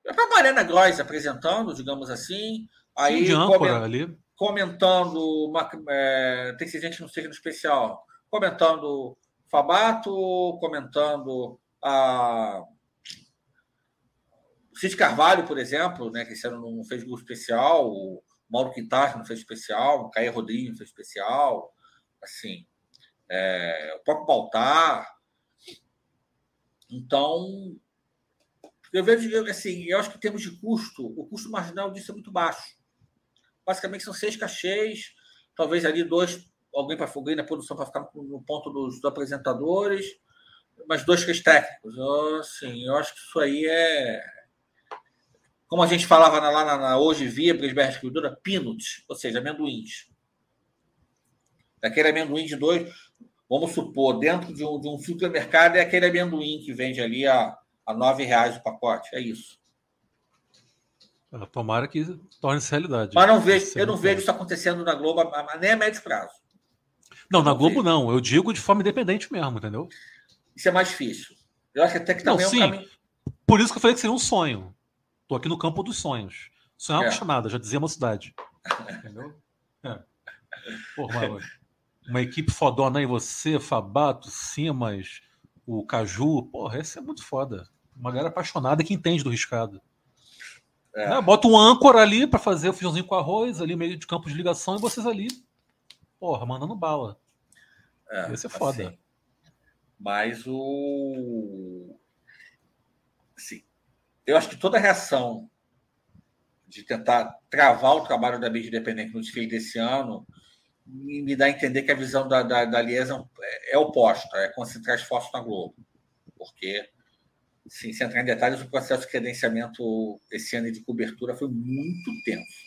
a Mariana Góes apresentando, digamos assim. Aí Sim, coment... ali. comentando. Uma, é, tem que ser gente no signo especial. Comentando Fabato, comentando a. Cid Carvalho, por exemplo, né, que esse ano não fez grupo especial, o Mauro Quintar não fez especial, o Caio Rodrigues não fez especial, assim, é, o próprio Baltar. Então, eu vejo, assim, eu acho que em termos de custo, o custo marginal disso é muito baixo. Basicamente são seis cachês, talvez ali dois, alguém para alguém na produção para ficar no ponto dos, dos apresentadores, mas dois cachês técnicos. Eu, assim, eu acho que isso aí é. Como a gente falava lá na, na hoje via Brisbane Escritura, peanuts, ou seja, amendoins. Daquele amendoim de dois, vamos supor, dentro de um, de um supermercado é aquele amendoim que vende ali a a nove reais o pacote. É isso. Tomara que torne-se realidade. Mas não vejo, eu não vejo isso acontecendo na Globo nem a médio prazo. Não, na Globo não. Eu digo de forma independente mesmo, entendeu? Isso é mais difícil. Eu acho que até que também não, sim. é um caminho. Por isso que eu falei que seria um sonho. Tô aqui no campo dos sonhos. Sonhar é uma chamada, já dizia a mocidade. Entendeu? É. Porra, uma equipe fodona aí, você, Fabato, Simas, o Caju. Porra, esse é muito foda. Uma galera apaixonada que entende do riscado. É. Né? Bota um âncora ali para fazer o feijãozinho com arroz, ali meio de campo de ligação, e vocês ali, porra, mandando bala. É, Ia ser foda. Assim, mas o. Assim, eu acho que toda a reação de tentar travar o trabalho da mídia independente no desfile desse ano me dá a entender que a visão da, da, da Liesa é, é oposta, é concentrar esforços na Globo. Porque, sim, sem entrar em detalhes, o processo de credenciamento esse ano de cobertura foi muito tenso.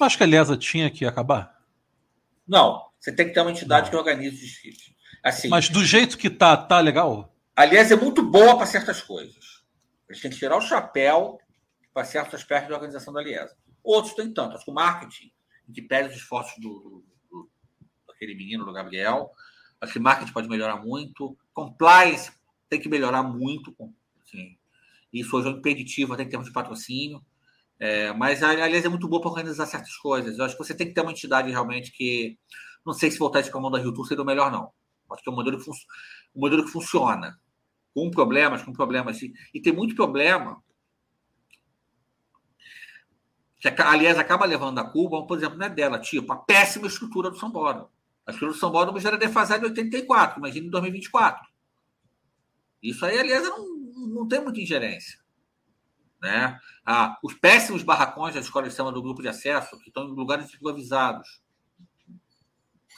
Eu acho que a Liesa tinha que acabar? Não, você tem que ter uma entidade Não. que organize os desfiles. Assim, Mas do jeito que tá, tá legal? A Liesa é muito boa para certas coisas. A gente tem que tirar o chapéu para certos aspectos da organização da Liesa. Outros tem tanto. Acho que o marketing, que pede os esforços do, aquele menino do Gabriel. Acho que marketing pode melhorar muito. Compliance tem que melhorar muito. Isso hoje é um impeditivo até em termos de patrocínio. É, mas, aliás, é muito boa para organizar certas coisas. Eu acho que você tem que ter uma entidade realmente que. Não sei se voltar de comando da Rio Tour seria o melhor, não. Acho que é um modelo que, fun... um modelo que funciona. Com problemas, com problemas. E, e tem muito problema que, aliás, acaba levando a culpa, por exemplo, não é dela, tipo, a péssima estrutura do São Paulo. A estrutura do São Paulo já era defasada em 84, imagina em 2024. Isso aí, aliás, não, não tem muita ingerência. Né? Ah, os péssimos barracões da escola de samba do grupo de acesso, que estão em lugares improvisados.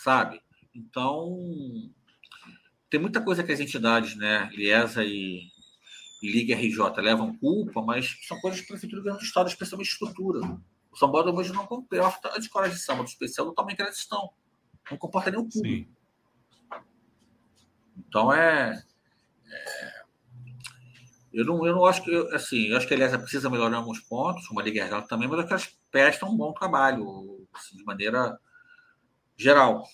Sabe? Então, tem muita coisa que as entidades, né, Liesa e, e Liga RJ levam culpa, mas são coisas que a Prefeitura do Estado, especialmente estrutura. O São Paulo hoje não comporta as escolas de samba do especial do tamanho que elas estão não comporta nem o público. Sim. Então é, é, eu não, eu não acho que assim, eu acho que aliás precisa melhorar alguns pontos, uma Liga Real também, mas é que elas prestam um bom trabalho assim, de maneira geral.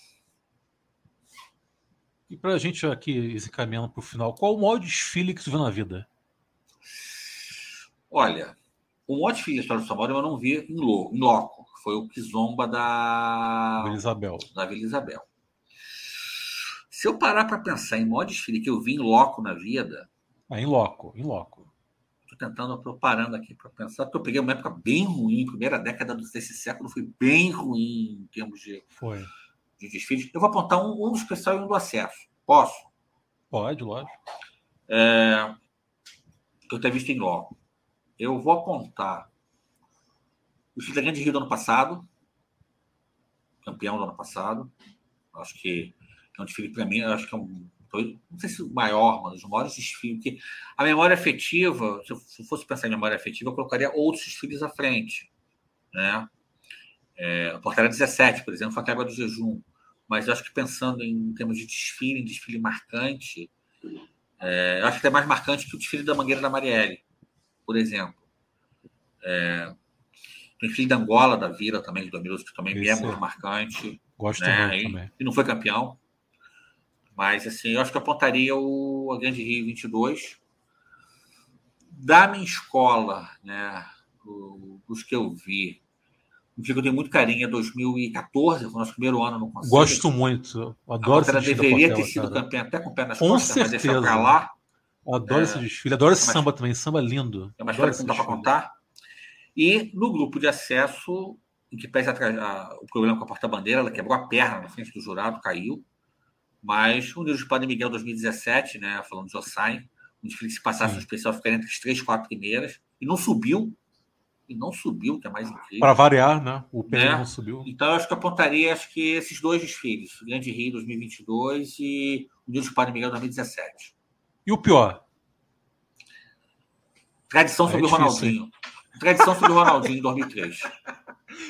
E para a gente aqui, esse caminhando para o final, qual o maior desfile que você viu na vida? Olha, o maior desfile da história do São Paulo eu não vi em, lo, em loco foi o Kizomba da Vila Isabel. Da Vila Isabel. Se eu parar para pensar em maior desfile que eu vi em loco na vida. Em loco, em loco. Estou tentando, estou parando aqui para pensar, porque eu peguei uma época bem ruim, primeira década desse século foi bem ruim em termos de, foi. de desfiles. Eu vou apontar um, um do especial e um do acesso. Posso? Pode, lógico. É, que eu tenho visto em loco. Eu vou apontar o Chile Grande Rio do ano passado, campeão do ano passado. Acho que é um desfile para mim, acho que é um. Não sei se o maior, mas os maiores desfiles. Que a memória afetiva, se eu fosse pensar em memória afetiva, eu colocaria outros desfiles à frente. Né? É, a Portaria 17, por exemplo, foi a quebra do jejum. Mas acho que pensando em termos de desfile, em desfile marcante, é, acho que é mais marcante que o desfile da Mangueira da Marielle, por exemplo. É, tem filho da Angola, da Vila também, de 2012, que também Isso. é muito marcante. Gosto né? também. E não foi campeão. Mas, assim, eu acho que apontaria o a Grande Rio 22. Da minha escola, né, os que eu vi, um dia que eu tenho muito carinho é 2014, foi o nosso primeiro ano no Conselho. Gosto muito. Adoro ela deveria ter sido campeã até com o pé nas com costas, certeza. mas pra lá. adoro é, esse desfile. Adoro esse samba também. Samba lindo. É uma história que não dá para contar. E no grupo de acesso, em que pese a, a, o problema com a porta-bandeira, ela quebrou a perna na frente do jurado, caiu. Mas o Unidos de Padre Miguel 2017, né, falando de Osai, onde se passasse um especial ficaria entre as três, quatro primeiras, e não subiu. E não subiu, que é mais incrível. Para variar, né? O pneu né? não subiu. Então, eu acho que apontaria acho que esses dois desfiles, Grande Rio 2022 e Unidos de Padre Miguel 2017. E o pior? Tradição é sobre o Ronaldinho. Tradição sobre o Ronaldinho em 2003.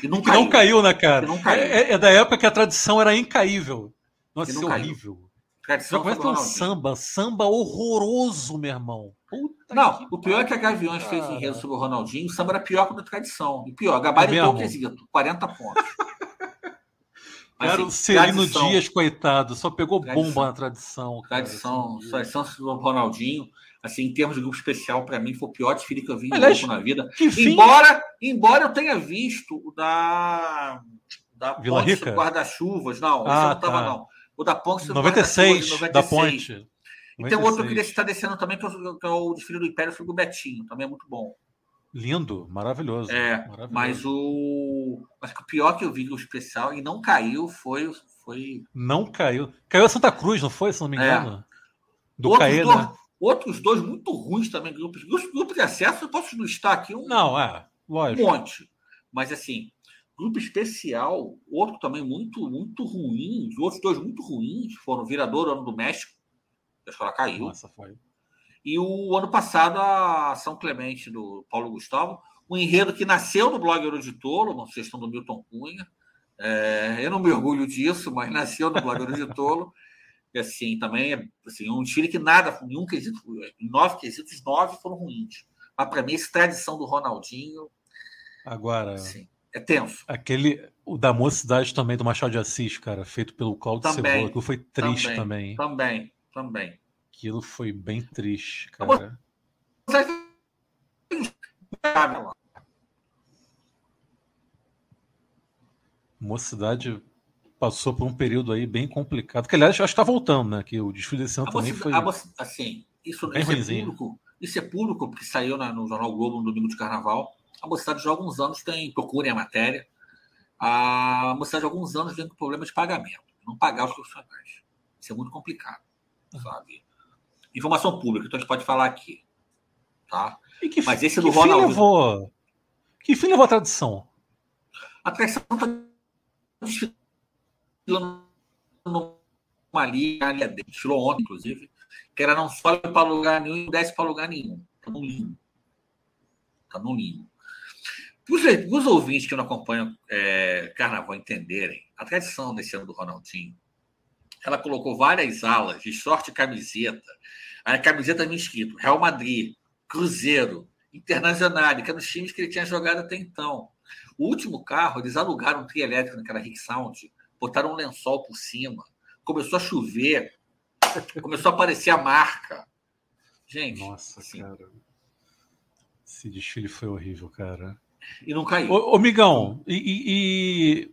E não, caiu. não caiu, né, cara? Caiu. É, é, da época que a tradição era incaível. Nossa, isso é horrível. Tradição vai ter um samba, samba horroroso, meu irmão. Puta não, o pior é que a Gaviões cara. fez enredo sobre o Ronaldinho, o samba era pior que o da tradição. E pior, gabaritou é o quesito, 40 pontos. Mas, assim, o Celino Dias, coitado, só pegou tradição, bomba na tradição. Cara, tradição, assim, tradição do Ronaldinho, assim, em termos de grupo especial, para mim, foi o pior desfile que eu vi Aliás, na vida. Embora, embora eu tenha visto o da, da Vila Rica? Guarda-chuvas. Não, ah, não tava, tá. não. O da Ponte 96, 96, da Ponte. E tem outro que está descendo também, que é, o, que é o desfile do Império sobre o Betinho, também é muito bom. Lindo, maravilhoso. É, maravilhoso. mas o. Acho que o pior que eu vi no especial e não caiu foi. foi... Não caiu. Caiu a Santa Cruz, não foi, se não me é. engano? É. Do outros, Caê, dois, né? outros dois muito ruins também, grupos. Grupos de acesso, eu posso listar aqui um. Não, é, lógico. Um monte. Mas assim, grupo especial, outro também muito, muito ruim. Os outros dois muito ruins foram Virador, Ano do México. A escola caiu. Nossa, foi. E o ano passado, a São Clemente, do Paulo Gustavo, um enredo que nasceu no blog Tolo, uma sugestão do Milton Cunha. É, eu não me orgulho disso, mas nasceu no blog Tolo. E assim, também é assim, um tiro que nada, nenhum quesito, nove quesitos, nove foram ruins. Mas para mim, essa tradição do Ronaldinho. Agora. Assim, é tenso. Aquele. O da mocidade também do Machado de Assis, cara, feito pelo Claudio Cebola, que foi triste também. Também, também. também. Aquilo foi bem triste, cara. Mocidade passou por um período aí bem complicado. Que aliás, acho que está voltando, né? Que o desfile desse ano também foi. assim, isso, bem isso é público. Isso é público, porque saiu na, no Jornal Globo no domingo de carnaval. A mocidade de alguns anos tem, procurem a matéria. A mocidade de alguns anos vem com problema de pagamento. Não pagar os profissionais. Isso é muito complicado, sabe? informação pública, então a gente pode falar aqui. Tá? Que, Mas esse do Ronaldo. Levou... Que fim levou a tradição? A tradição está desfilando numa linha, desfilou ontem, inclusive, que era não só para lugar nenhum e desce para lugar nenhum. Está no limbo. Está no limbo. Os, os ouvintes que não acompanham é, Carnaval entenderem, a tradição desse ano do Ronaldinho, ela colocou várias alas de sorte e camiseta a camiseta me escrito Real Madrid, Cruzeiro, Internacional, que eram os times que ele tinha jogado até então. O último carro, eles alugaram um trio elétrico naquela Rick Sound, botaram um lençol por cima, começou a chover, começou a aparecer a marca. Gente. Nossa, assim, cara. Esse desfile foi horrível, cara. E não caiu. Ô, ô Migão, e, e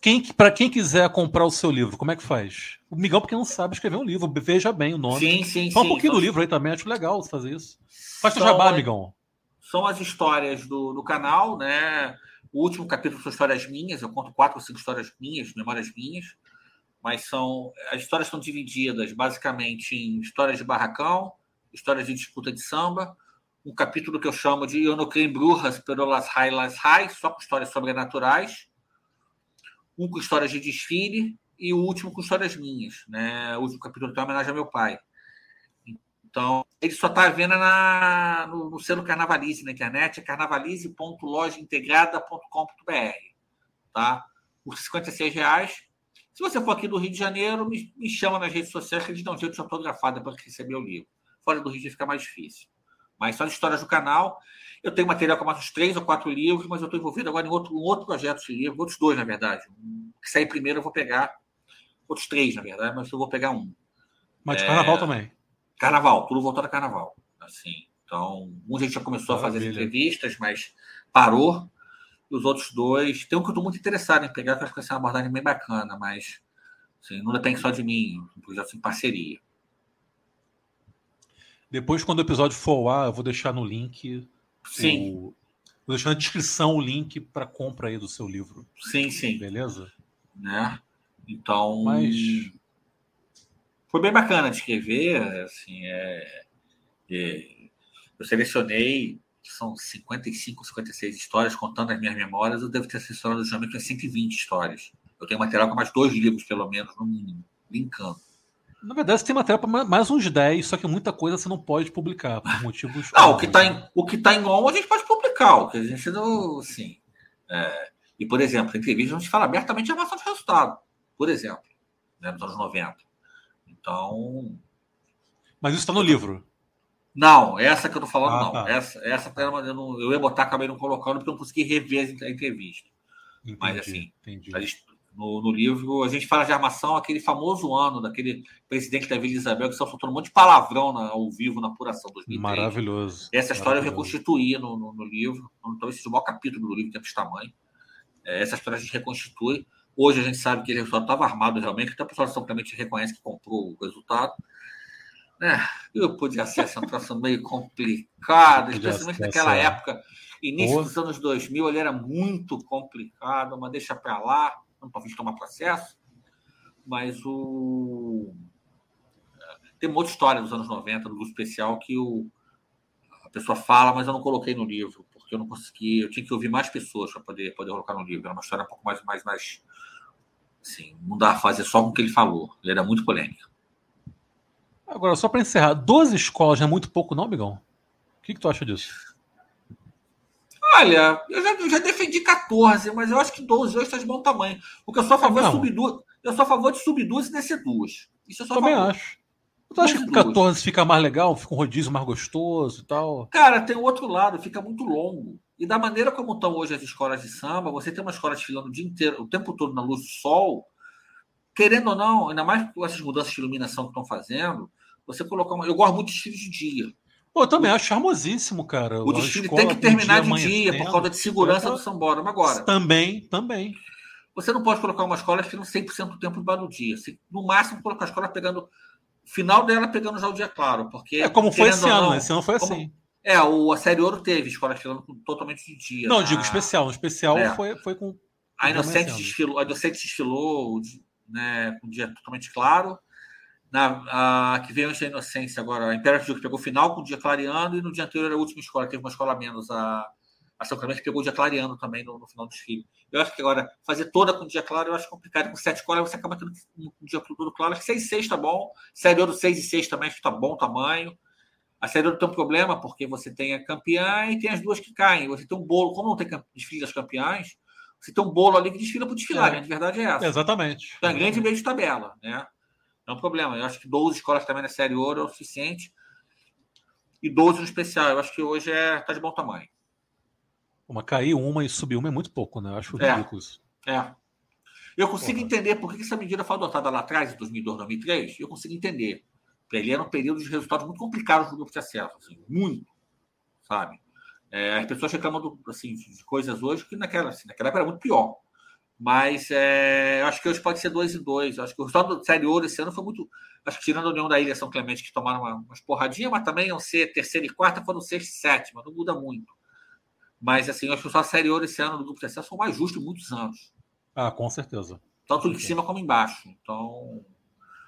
quem, para quem quiser comprar o seu livro, como é que faz? O Migão, porque não sabe escrever um livro, veja bem o nome. Sim, sim, Fala sim. um pouquinho do livro aí também, acho legal fazer isso. Faz o jabá, Migão. São as histórias do, do canal, né? O último capítulo são histórias minhas, eu conto quatro ou cinco histórias minhas, memórias minhas, mas são. As histórias estão divididas basicamente em histórias de barracão, histórias de disputa de samba, um capítulo que eu chamo de Eu não creio em brujas, pero las high, las high, só com histórias sobrenaturais um com histórias de desfile e o último com histórias minhas. Né? O último capítulo tem uma homenagem ao meu pai. Então, ele só está vendo na, no, no selo Carnavalize na internet, é carnavalize.lojaintegrada.com.br. Tá? Por 56 reais. Se você for aqui do Rio de Janeiro, me, me chama nas redes sociais que eles dão um jeito de autografar que receber o livro. Fora do Rio fica mais difícil. Mas são as histórias do canal. Eu tenho material com mais uns três ou quatro livros, mas eu estou envolvido agora em outro, um outro projeto de livro, outros dois, na verdade. Um que sair primeiro eu vou pegar. Outros três, na verdade, mas eu vou pegar um. Mas de é... carnaval também. Carnaval, tudo voltado a carnaval. Assim, então, um a gente já começou Maravilha. a fazer entrevistas, mas parou. E os outros dois. Tem um que eu estou muito interessado em pegar, que eu acho que vai ser uma abordagem bem bacana, mas assim, não depende só de mim, um projeto em parceria. Depois, quando o episódio for lá, eu vou deixar no link. Sim. O... Vou deixar na descrição o link para compra aí do seu livro. Sim, sim. Beleza? Né? Então. Mas. Foi bem bacana de escrever. Assim, é... é... Eu selecionei, são 55, 56 histórias, contando as minhas memórias. Eu devo ter selecionado justamente umas 120 histórias. Eu tenho material com mais dois livros, pelo menos, no mínimo, linkando. Na verdade, você tem material para mais uns 10, só que muita coisa você não pode publicar, por motivos. Não, o que está em, o que tá em on a gente pode publicar, o que a gente não. Assim, é, e, por exemplo, em entrevista a gente fala abertamente de avaliação de resultado, por exemplo, né, nos anos 90. Então. Mas isso está no livro. Não, essa que eu tô falando, ah, não. Tá. Essa, essa eu, não, eu ia botar, acabei não colocando, porque eu não consegui rever a entrevista. Entendi, Mas assim, entendi. No, no, livro, a gente fala de armação, aquele famoso ano daquele presidente da Vila Isabel, que só faltou um monte de palavrão na, ao vivo na apuração 2003. Maravilhoso. Essa história maravilhoso. eu reconstituí no, no, no livro, talvez seja o maior capítulo do livro, tem esse tamanho. É, essa história a gente reconstitui. Hoje a gente sabe que ele estava armado realmente, até a pessoa São Clemente reconhece que comprou o resultado. Né? Eu podia ser essa situação meio complicada, especialmente naquela época, início dos anos 2000, ele era muito complicado, mas deixa para lá não talvez tomar processo, mas o tem uma outra história dos anos 90, do grupo especial, que o... a pessoa fala, mas eu não coloquei no livro, porque eu não consegui, eu tinha que ouvir mais pessoas para poder, poder colocar no livro. Era uma história um pouco mais, mais, mais assim, não dá a fazer só com o que ele falou. Ele era muito polêmico. Agora, só para encerrar, 12 escolas não é muito pouco, não, Migão? O que, que tu acha disso? Olha, eu já, eu já, defendi 14, mas eu acho que 12 hoje está de bom tamanho. O que eu sou a favor é duas. Eu sou a favor de subir duas e descer duas. Isso eu sou Também acho. Tu acha que 14 fica mais legal, fica um rodízio mais gostoso e tal? Cara, tem o outro lado, fica muito longo. E da maneira como estão hoje as escolas de samba, você tem uma escola desfilando o dia inteiro, o tempo todo na luz do sol, querendo ou não, ainda mais com essas mudanças de iluminação que estão fazendo, você colocar uma. Eu gosto muito de desfile de dia. Pô, eu também acho charmosíssimo, cara. O desfile tem que terminar de dia, por causa de segurança do Sambora. Mas agora. Também, também. Você não pode colocar uma escola que não 100% do tempo do dia. Você, no máximo, colocar a escola pegando. Final dela pegando já o dia claro. Porque, é como foi esse ano, esse ano foi como, assim. É, o, a série Ouro teve escola desfilando totalmente de dia. Não, digo especial. No especial é. foi, foi com. A Inocente desfilou, a Inocente desfilou né, com o dia totalmente claro na, a, que veio antes da inocência agora, a Imperative que pegou final com o dia clareando e no dia anterior a última escola, teve uma escola menos, a, a São Clemente pegou o dia clareando também no, no, final do desfile. Eu acho que agora, fazer toda com o dia claro, eu acho complicado. Com sete escolas, você acaba tendo um dia todo claro. Acho que seis e seis tá bom. Série do seis e seis também, acho que tá bom tamanho. A série do tem um problema, porque você tem a campeã e tem as duas que caem. Você tem um bolo, como não tem desfile das campeãs, você tem um bolo ali que desfila por desfilar, é. a verdade é essa. Exatamente. Então, é grande meio de tabela, né? Não é um problema. Eu acho que 12 escolas também na Série Ouro é o suficiente. E 12 no especial. Eu acho que hoje é, tá de bom tamanho. Uma cair uma e subir uma é muito pouco, né? Eu acho é. ridículo isso. É. Eu consigo Porra. entender por que essa medida foi adotada lá atrás, em 2002, 2003. Eu consigo entender. Porque ele era um período de resultados muito complicados do grupo de acesso. Assim, muito. Sabe? É, as pessoas reclamam do, assim, de coisas hoje que naquela, assim, naquela época era muito pior. Mas é, acho que hoje pode ser 2 e 2. Acho que o resultado do Série Ouro esse ano foi muito. Acho que tirando a União da Ilha São Clemente, que tomaram uma, umas porradinhas, mas também iam ser terceira e quarta, foram sexta e sétima. Não muda muito. Mas assim, acho que só a Série Ouro esse ano do grupo de acesso foi mais justo em muitos anos. Ah, com certeza. Tanto em cima como embaixo. Então,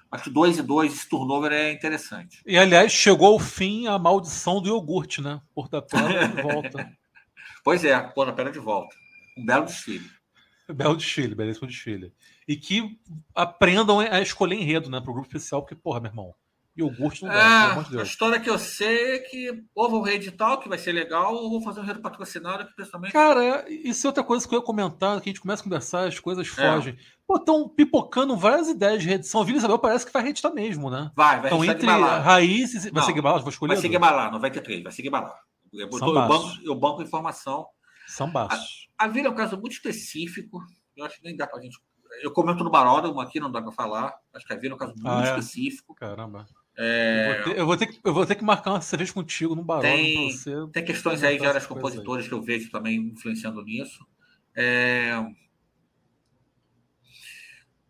acho que 2 e 2, esse turnover é interessante. E aliás, chegou ao fim a maldição do iogurte, né? Porta-pera de volta. pois é, Porta-pera de volta. Um belo desfile. Belo desfile, belíssimo desfile. E que aprendam a escolher enredo, né, pro grupo especial, porque, porra, meu irmão, iogurte não dá, pelo amor de Deus. A história que eu sei é que ou vão reeditar, que vai ser legal, ou vão fazer um enredo patrocinado, que principalmente. Cara, isso é outra coisa que eu ia comentar, que a gente começa a conversar, as coisas é. fogem. Pô, estão pipocando várias ideias de reedição. A Vila Isabel parece que vai reeditar mesmo, né? Vai, vai Então, entre raízes. Vai ser Guimarães? Vou escolher. Vai ser Guimarães, 93, vai ser Guimarães. Eu, eu, banco, eu banco informação. São baixos. A, a Vila é um caso muito específico. Eu acho que nem dá pra gente. Eu comento no Baródromo aqui, não dá para falar. Acho que a Vila é um caso muito ah, é? específico. Caramba. É... Eu, vou ter, eu, vou ter que, eu vou ter que marcar uma cerveja contigo no Baródromo tem, você. Tem questões aí de áreas compositoras que eu vejo também influenciando nisso. É...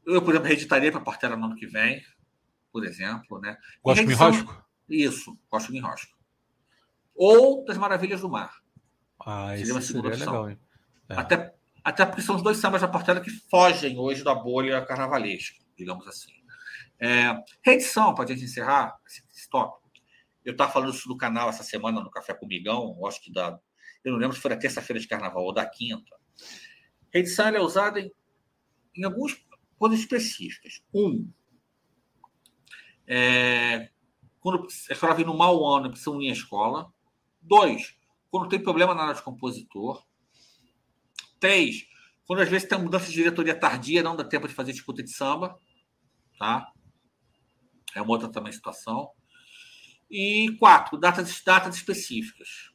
Eu, por exemplo, reeditaria para a Portela no ano que vem, por exemplo. Né? Gosto de enrosco? Isso, gosto de enrosco. Ou das Maravilhas do Mar. Ah, seria uma segunda seria legal, hein? É. Até até porque são os dois sambas da Portela que fogem hoje da bolha carnavalesca, digamos assim. É, reedição, para a gente encerrar esse tópico. Eu estava falando isso no canal essa semana no Café com Migão, acho que da. Eu não lembro se foi da terça-feira de carnaval ou da quinta. Reedição é usada em, em algumas coisas específicas. Um, é, quando a escola vem no mau ano e precisa unir a escola. Dois, quando tem problema na área de compositor. Três, quando às vezes tem mudança de diretoria tardia, não dá tempo de fazer disputa de samba. Tá? É uma outra também situação. E quatro, datas, datas específicas.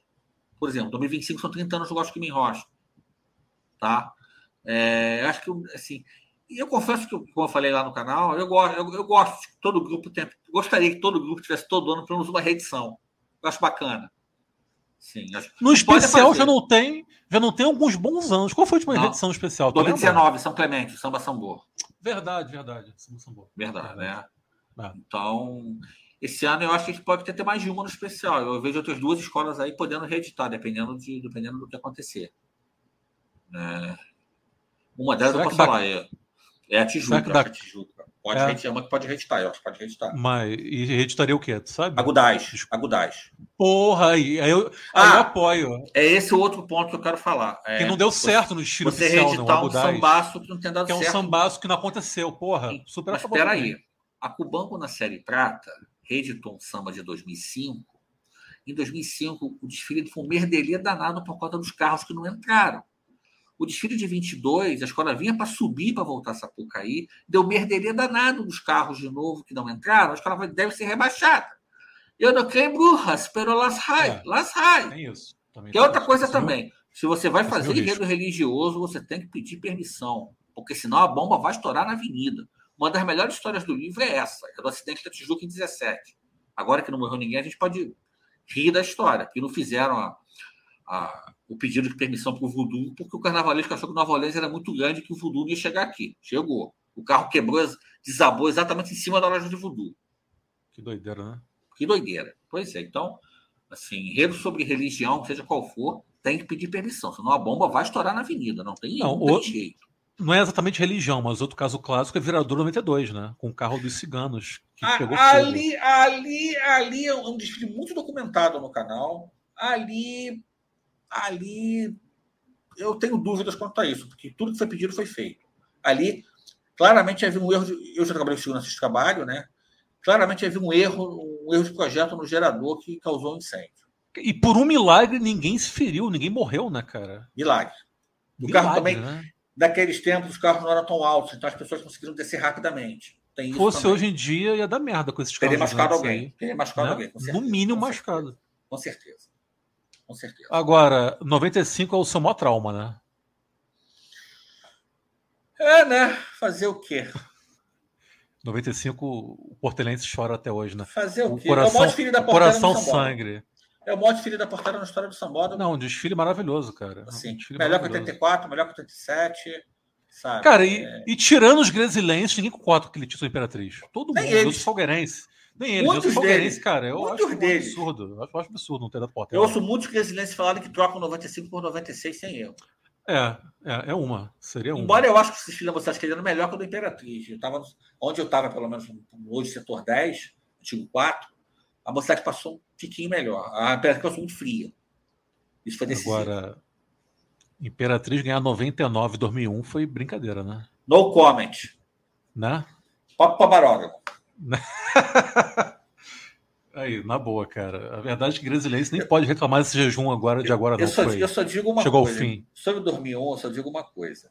Por exemplo, 2025 são 30 anos do Gosto que me enrocha. Tá? É, acho que, assim, eu confesso que, como eu falei lá no canal, eu gosto, eu, eu gosto todo grupo tem, gostaria que todo grupo tivesse todo ano pelo menos uma reedição. Eu acho bacana. Sim, no especial já não tem, já não tem alguns bons anos. Qual foi a última não, edição especial? 2019, São Clemente, Samba Sambor. Verdade, verdade. Samba Sambor. Verdade, verdade, né? É. Então, esse ano eu acho que a gente pode ter mais de uma no especial. Eu vejo outras duas escolas aí podendo reeditar, dependendo, de, dependendo do que acontecer. É, uma delas Será eu posso falar, é, é a Tijuca. A Tijuca. Pode é. reeditar, que pode reeditar, eu acho que pode reeditar. Mas e reeditaria o quê? Tu sabe? Agudais. Agudais. Porra, aí, aí eu, ah, eu apoio. É esse o outro ponto que eu quero falar. É, que não deu certo no estilo você oficial, reeditar não, um sambaço que não tem dado certo. Que é um sambaço que não aconteceu, porra. Super Mas espera aí. A Cubanco na Série Prata reeditou um samba de 2005. Em 2005, o desfile foi um merdelia danado por conta dos carros que não entraram. O desfile de 22, a escola vinha para subir para voltar a Sapucaí, deu merderia danado dos carros de novo que não entraram, a escola deve ser rebaixada. Eu não creio burras, pero las high, é, las high. Tem isso. Também que é outra coisa também. Se você vai fazer enredo religioso, você tem que pedir permissão, porque senão a bomba vai estourar na avenida. Uma das melhores histórias do livro é essa, é do acidente da Tijuca em 17. Agora que não morreu ninguém, a gente pode rir da história, que não fizeram a, a, o pedido de permissão para o Voodoo, porque o carnavalesco achou que Nova Orleans era muito grande e que o Voodoo não ia chegar aqui. Chegou. O carro quebrou, desabou exatamente em cima da loja de Voodoo. Que doideira, né? Que doideira. Pois é. Então, assim, enredo sobre religião, seja qual for, tem que pedir permissão, senão a bomba vai estourar na avenida, não tem, não, não tem jeito. Não é exatamente religião, mas outro caso clássico é Virador 92, né? Com o carro dos ciganos. ali, ali, ali é um desfile muito documentado no canal. Ali ali eu tenho dúvidas quanto a isso, porque tudo que foi pedido foi feito. Ali, claramente havia um erro. De, eu já trabalhei com segurança de trabalho, né? Claramente havia um erro, um erro de projeto no gerador que causou um incêndio. E por um milagre ninguém se feriu, ninguém morreu, né, cara? Milagre. O carro também, né? daqueles tempos, os carros não eram tão altos, então as pessoas conseguiram descer rapidamente. Tem Fosse também. hoje em dia, ia dar merda com esses carros. Teria machucado alguém. Teria machucado né? alguém. no mínimo machucado. Com certeza com certeza. Agora, 95 é o seu maior trauma, né? É, né? Fazer o quê? 95, o Portelense chora até hoje, né? Fazer o, o quê? Coração, é o filho da coração sangre. É o maior desfile da porteira na história do Sambora. Não, um desfile maravilhoso, cara. Assim, um melhor que 84, melhor que 87. Sabe? Cara, e, é... e tirando os brasileiros, ninguém concorda com aquele título Imperatriz. Todo Nem mundo, eles. os palgueirenses. Nem eles, muitos deles, cara. Eu muitos acho deles. absurdo. Eu acho absurdo não ter dado porta. Eu ouço muitos brasileiros falarem que trocam 95 por 96 sem erro. É, é, é uma. Seria uma. Embora eu acho que o Cecília você acha que ele era melhor que o do Imperatriz. Eu tava, onde eu estava, pelo menos hoje, setor 10, antigo 4, a mocidade passou um tiquinho melhor. A Imperatriz passou muito fria. Isso foi decisivo. Agora, Imperatriz ganhar 99 2001 foi brincadeira, né? No comment. Né? Papo para barógrafo. Aí, na boa, cara. A verdade é que Grasilense nem pode reclamar desse jejum agora de agora, eu, não. Só, foi. Eu só digo uma Chegou coisa. Chegou ao fim. Sobre 2011, eu só digo uma coisa.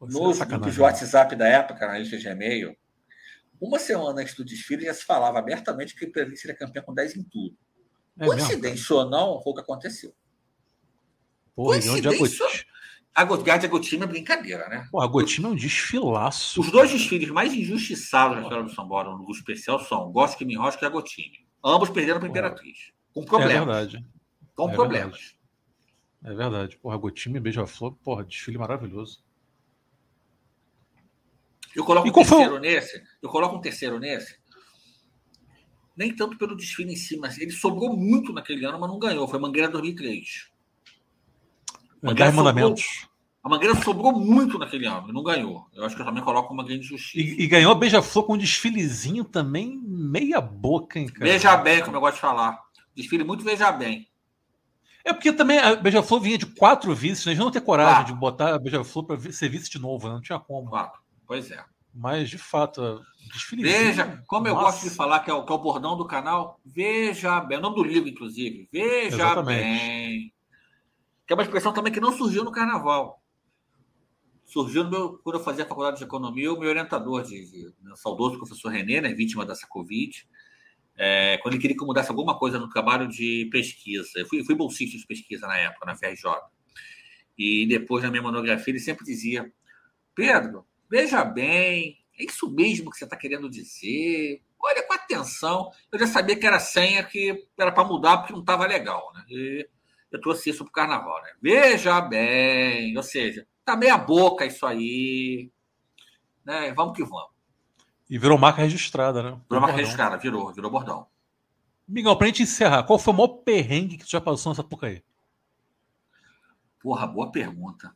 Nos grupos de WhatsApp da época, na lista de e-mail, uma semana antes do desfile já se falava abertamente que o Previdência seria campeão com 10 em tudo. É Coincidência ou não, foi o que aconteceu. Porra, Coincidência, a Gotgard e a Gotime é brincadeira, né? Pô, a Gotime é um desfilaço. Os dois desfiles mais injustiçados na história do Sambora no especial são Gosto que Rosca e a Gotime. Ambos perderam para a Imperatriz. Com problemas. É verdade. Com é problemas. Verdade. É verdade. Porra, Gotime Beija-Flor, porra, desfile maravilhoso. Eu coloco e um terceiro foi? nesse. Eu coloco um terceiro nesse. Nem tanto pelo desfile em si, mas ele sobrou muito naquele ano, mas não ganhou. Foi Mangueira 2003. Mangueira Mandamentos. A Mangueira sobrou muito naquele ano não ganhou. Eu acho que eu também coloco uma grande justiça. E, e ganhou a Beija-Flor com um desfilezinho também meia boca, hein, cara? Beija bem, como eu gosto de falar. Desfile muito veja bem. É porque também a Beija-Flor vinha de quatro vices, né? Eles não ter coragem de botar a Beija-Flor para ser vice de novo, né? não tinha como. Claro, pois é. Mas, de fato, desfile. Veja, como nossa. eu gosto de falar, que é, o, que é o bordão do canal, veja bem. É o nome do livro, inclusive. Veja Exatamente. bem. Que é uma expressão também que não surgiu no carnaval. Surgiu meu, quando eu fazia a faculdade de economia, o meu orientador, de, de, né, saudoso professor René, né, vítima dessa Covid, é, quando ele queria que eu mudasse alguma coisa no trabalho de pesquisa. Eu fui, fui bolsista de pesquisa na época, na FRJ. E depois, na minha monografia, ele sempre dizia: Pedro, veja bem, é isso mesmo que você está querendo dizer. Olha com atenção. Eu já sabia que era senha que era para mudar porque não estava legal. Né? E eu trouxe isso para o carnaval. Né? Veja bem, ou seja, Tá meia boca isso aí. Né? Vamos que vamos. E virou marca registrada, né? Virou marca registrada, virou, virou bordão. Miguel, pra gente encerrar, qual foi o maior perrengue que tu já passou nessa porca aí? Porra, boa pergunta.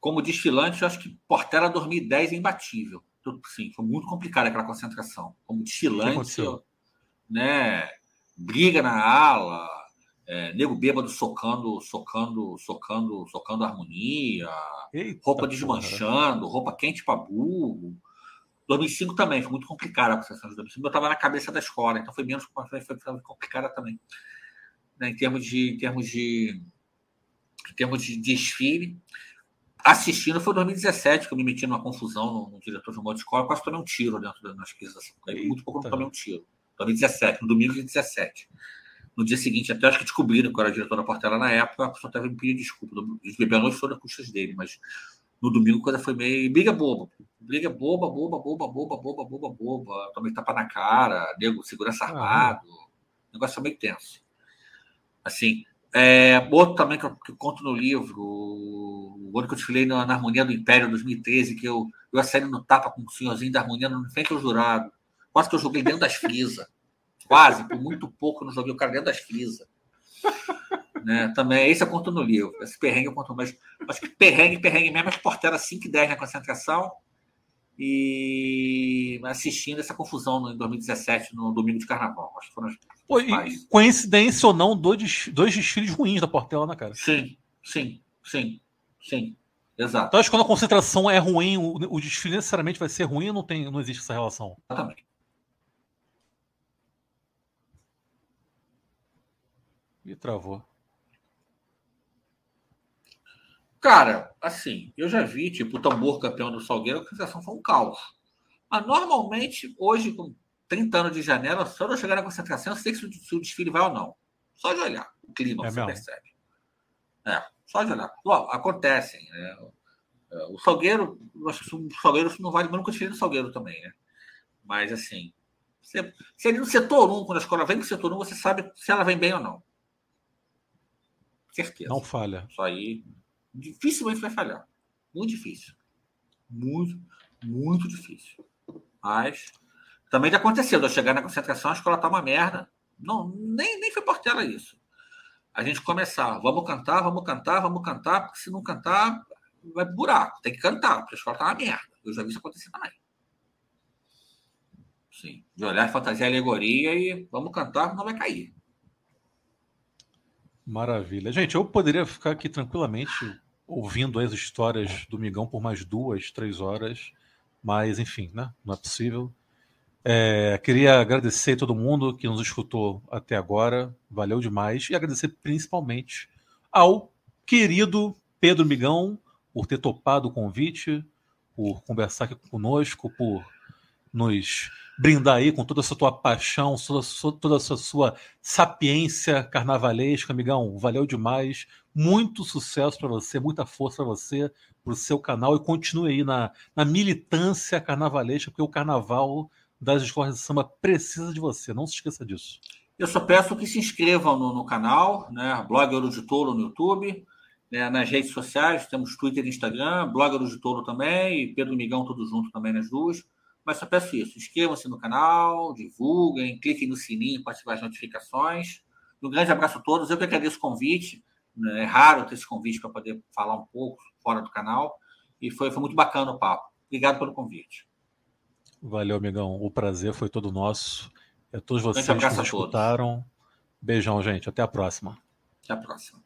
Como desfilante, eu acho que Portela 2010 é imbatível. Sim, foi muito complicada aquela concentração. Como desfilante, né? Briga na ala, é, nego bêbado socando, socando, socando, socando harmonia, Eita roupa desmanchando, roupa quente para burro. 2005 também foi muito complicada a processão de 2005. Eu estava na cabeça da escola, então foi menos foi, complicada também. Né, em termos de, em termos de, em termos de desfile, assistindo foi 2017 que eu me meti numa confusão no, no diretor de uma escola, quase tomei um tiro dentro das pistas. Muito pouco eu tomei um tiro. 2017, no domingo de 2017. No dia seguinte, até acho que descobriram que eu era diretor da Portela na época, a pessoa teve me pedir desculpa. Os a noite foram custas dele, mas no domingo a coisa foi meio. Briga boba. Briga boba, boba, boba, boba, boba, boba, boba. Também tapa na cara, nego, segurança armado. Ah, o negócio foi meio tenso. Assim, é, outro também que eu, que eu, conto no livro, o ano que eu desfilei na, na Harmonia do Império, 2013, que eu, eu saindo no tapa com o senhorzinho da Harmonia no frente ao jurado. Quase que eu joguei dentro das frisas. Quase, por muito pouco, não joguei o cara dentro das frisas. né? Também, esse eu conto no livro. Esse perrengue eu conto mais. Acho que perrengue, perrengue mesmo, as porteiras 5 e 10 na concentração. E assistindo essa confusão em 2017, no domingo de carnaval. Acho que foram as Pô, coincidência ou não, dois, dois desfiles ruins da Portela, né, cara? Sim, sim, sim, sim. Exato. Então, acho que quando a concentração é ruim, o, o desfile necessariamente vai ser ruim não, tem, não existe essa relação? Exatamente. E travou. Cara, assim, eu já vi, tipo, o tambor campeão do Salgueiro, a concentração foi um caos. Mas normalmente, hoje, com 30 anos de janela, só eu chegar na concentração, eu sei se o desfile vai ou não. Só de olhar o clima, é você mesmo? percebe. É, só de olhar. Bom, acontecem. Né? O Salgueiro, acho que o Salgueiro não vale, mas nunca desfile no Salgueiro também, né? Mas, assim, se, se ele no setor 1, quando a escola vem no setor 1, você sabe se ela vem bem ou não. Certeza. Não falha. Isso aí dificilmente vai falhar. Muito difícil. Muito, muito difícil. Mas também já aconteceu. Eu chegar na concentração, a escola tá uma merda. Não, nem, nem foi portela isso. A gente começar, vamos cantar, vamos cantar, vamos cantar, porque se não cantar, vai buraco. Tem que cantar, porque a escola tá uma merda. Eu já vi isso acontecer também. Sim. De olhar fantasia alegoria e vamos cantar, não vai cair. Maravilha. Gente, eu poderia ficar aqui tranquilamente ouvindo as histórias do Migão por mais duas, três horas, mas enfim, né? Não é possível. É, queria agradecer a todo mundo que nos escutou até agora, valeu demais, e agradecer principalmente ao querido Pedro Migão por ter topado o convite, por conversar aqui conosco, por nos brindar aí com toda essa tua paixão, toda, essa sua sapiência carnavalesca, amigão. Valeu demais. Muito sucesso para você, muita força para você, para o seu canal e continue aí na, na militância carnavalesca, porque o carnaval das escolas de samba precisa de você. Não se esqueça disso. Eu só peço que se inscrevam no, no canal, né? Blog Ouro de Touro no YouTube, né? nas redes sociais, temos Twitter e Instagram, Blog Ouro de Touro também, e Pedro Migão tudo junto também nas duas. Mas só peço isso: inscrevam-se no canal, divulguem, cliquem no sininho para ativar as notificações. Um grande abraço a todos. Eu que agradeço o convite. Né? É raro ter esse convite para poder falar um pouco fora do canal. E foi, foi muito bacana o papo. Obrigado pelo convite. Valeu, amigão. O prazer foi todo nosso. É todos vocês que nos escutaram. Beijão, gente. Até a próxima. Até a próxima.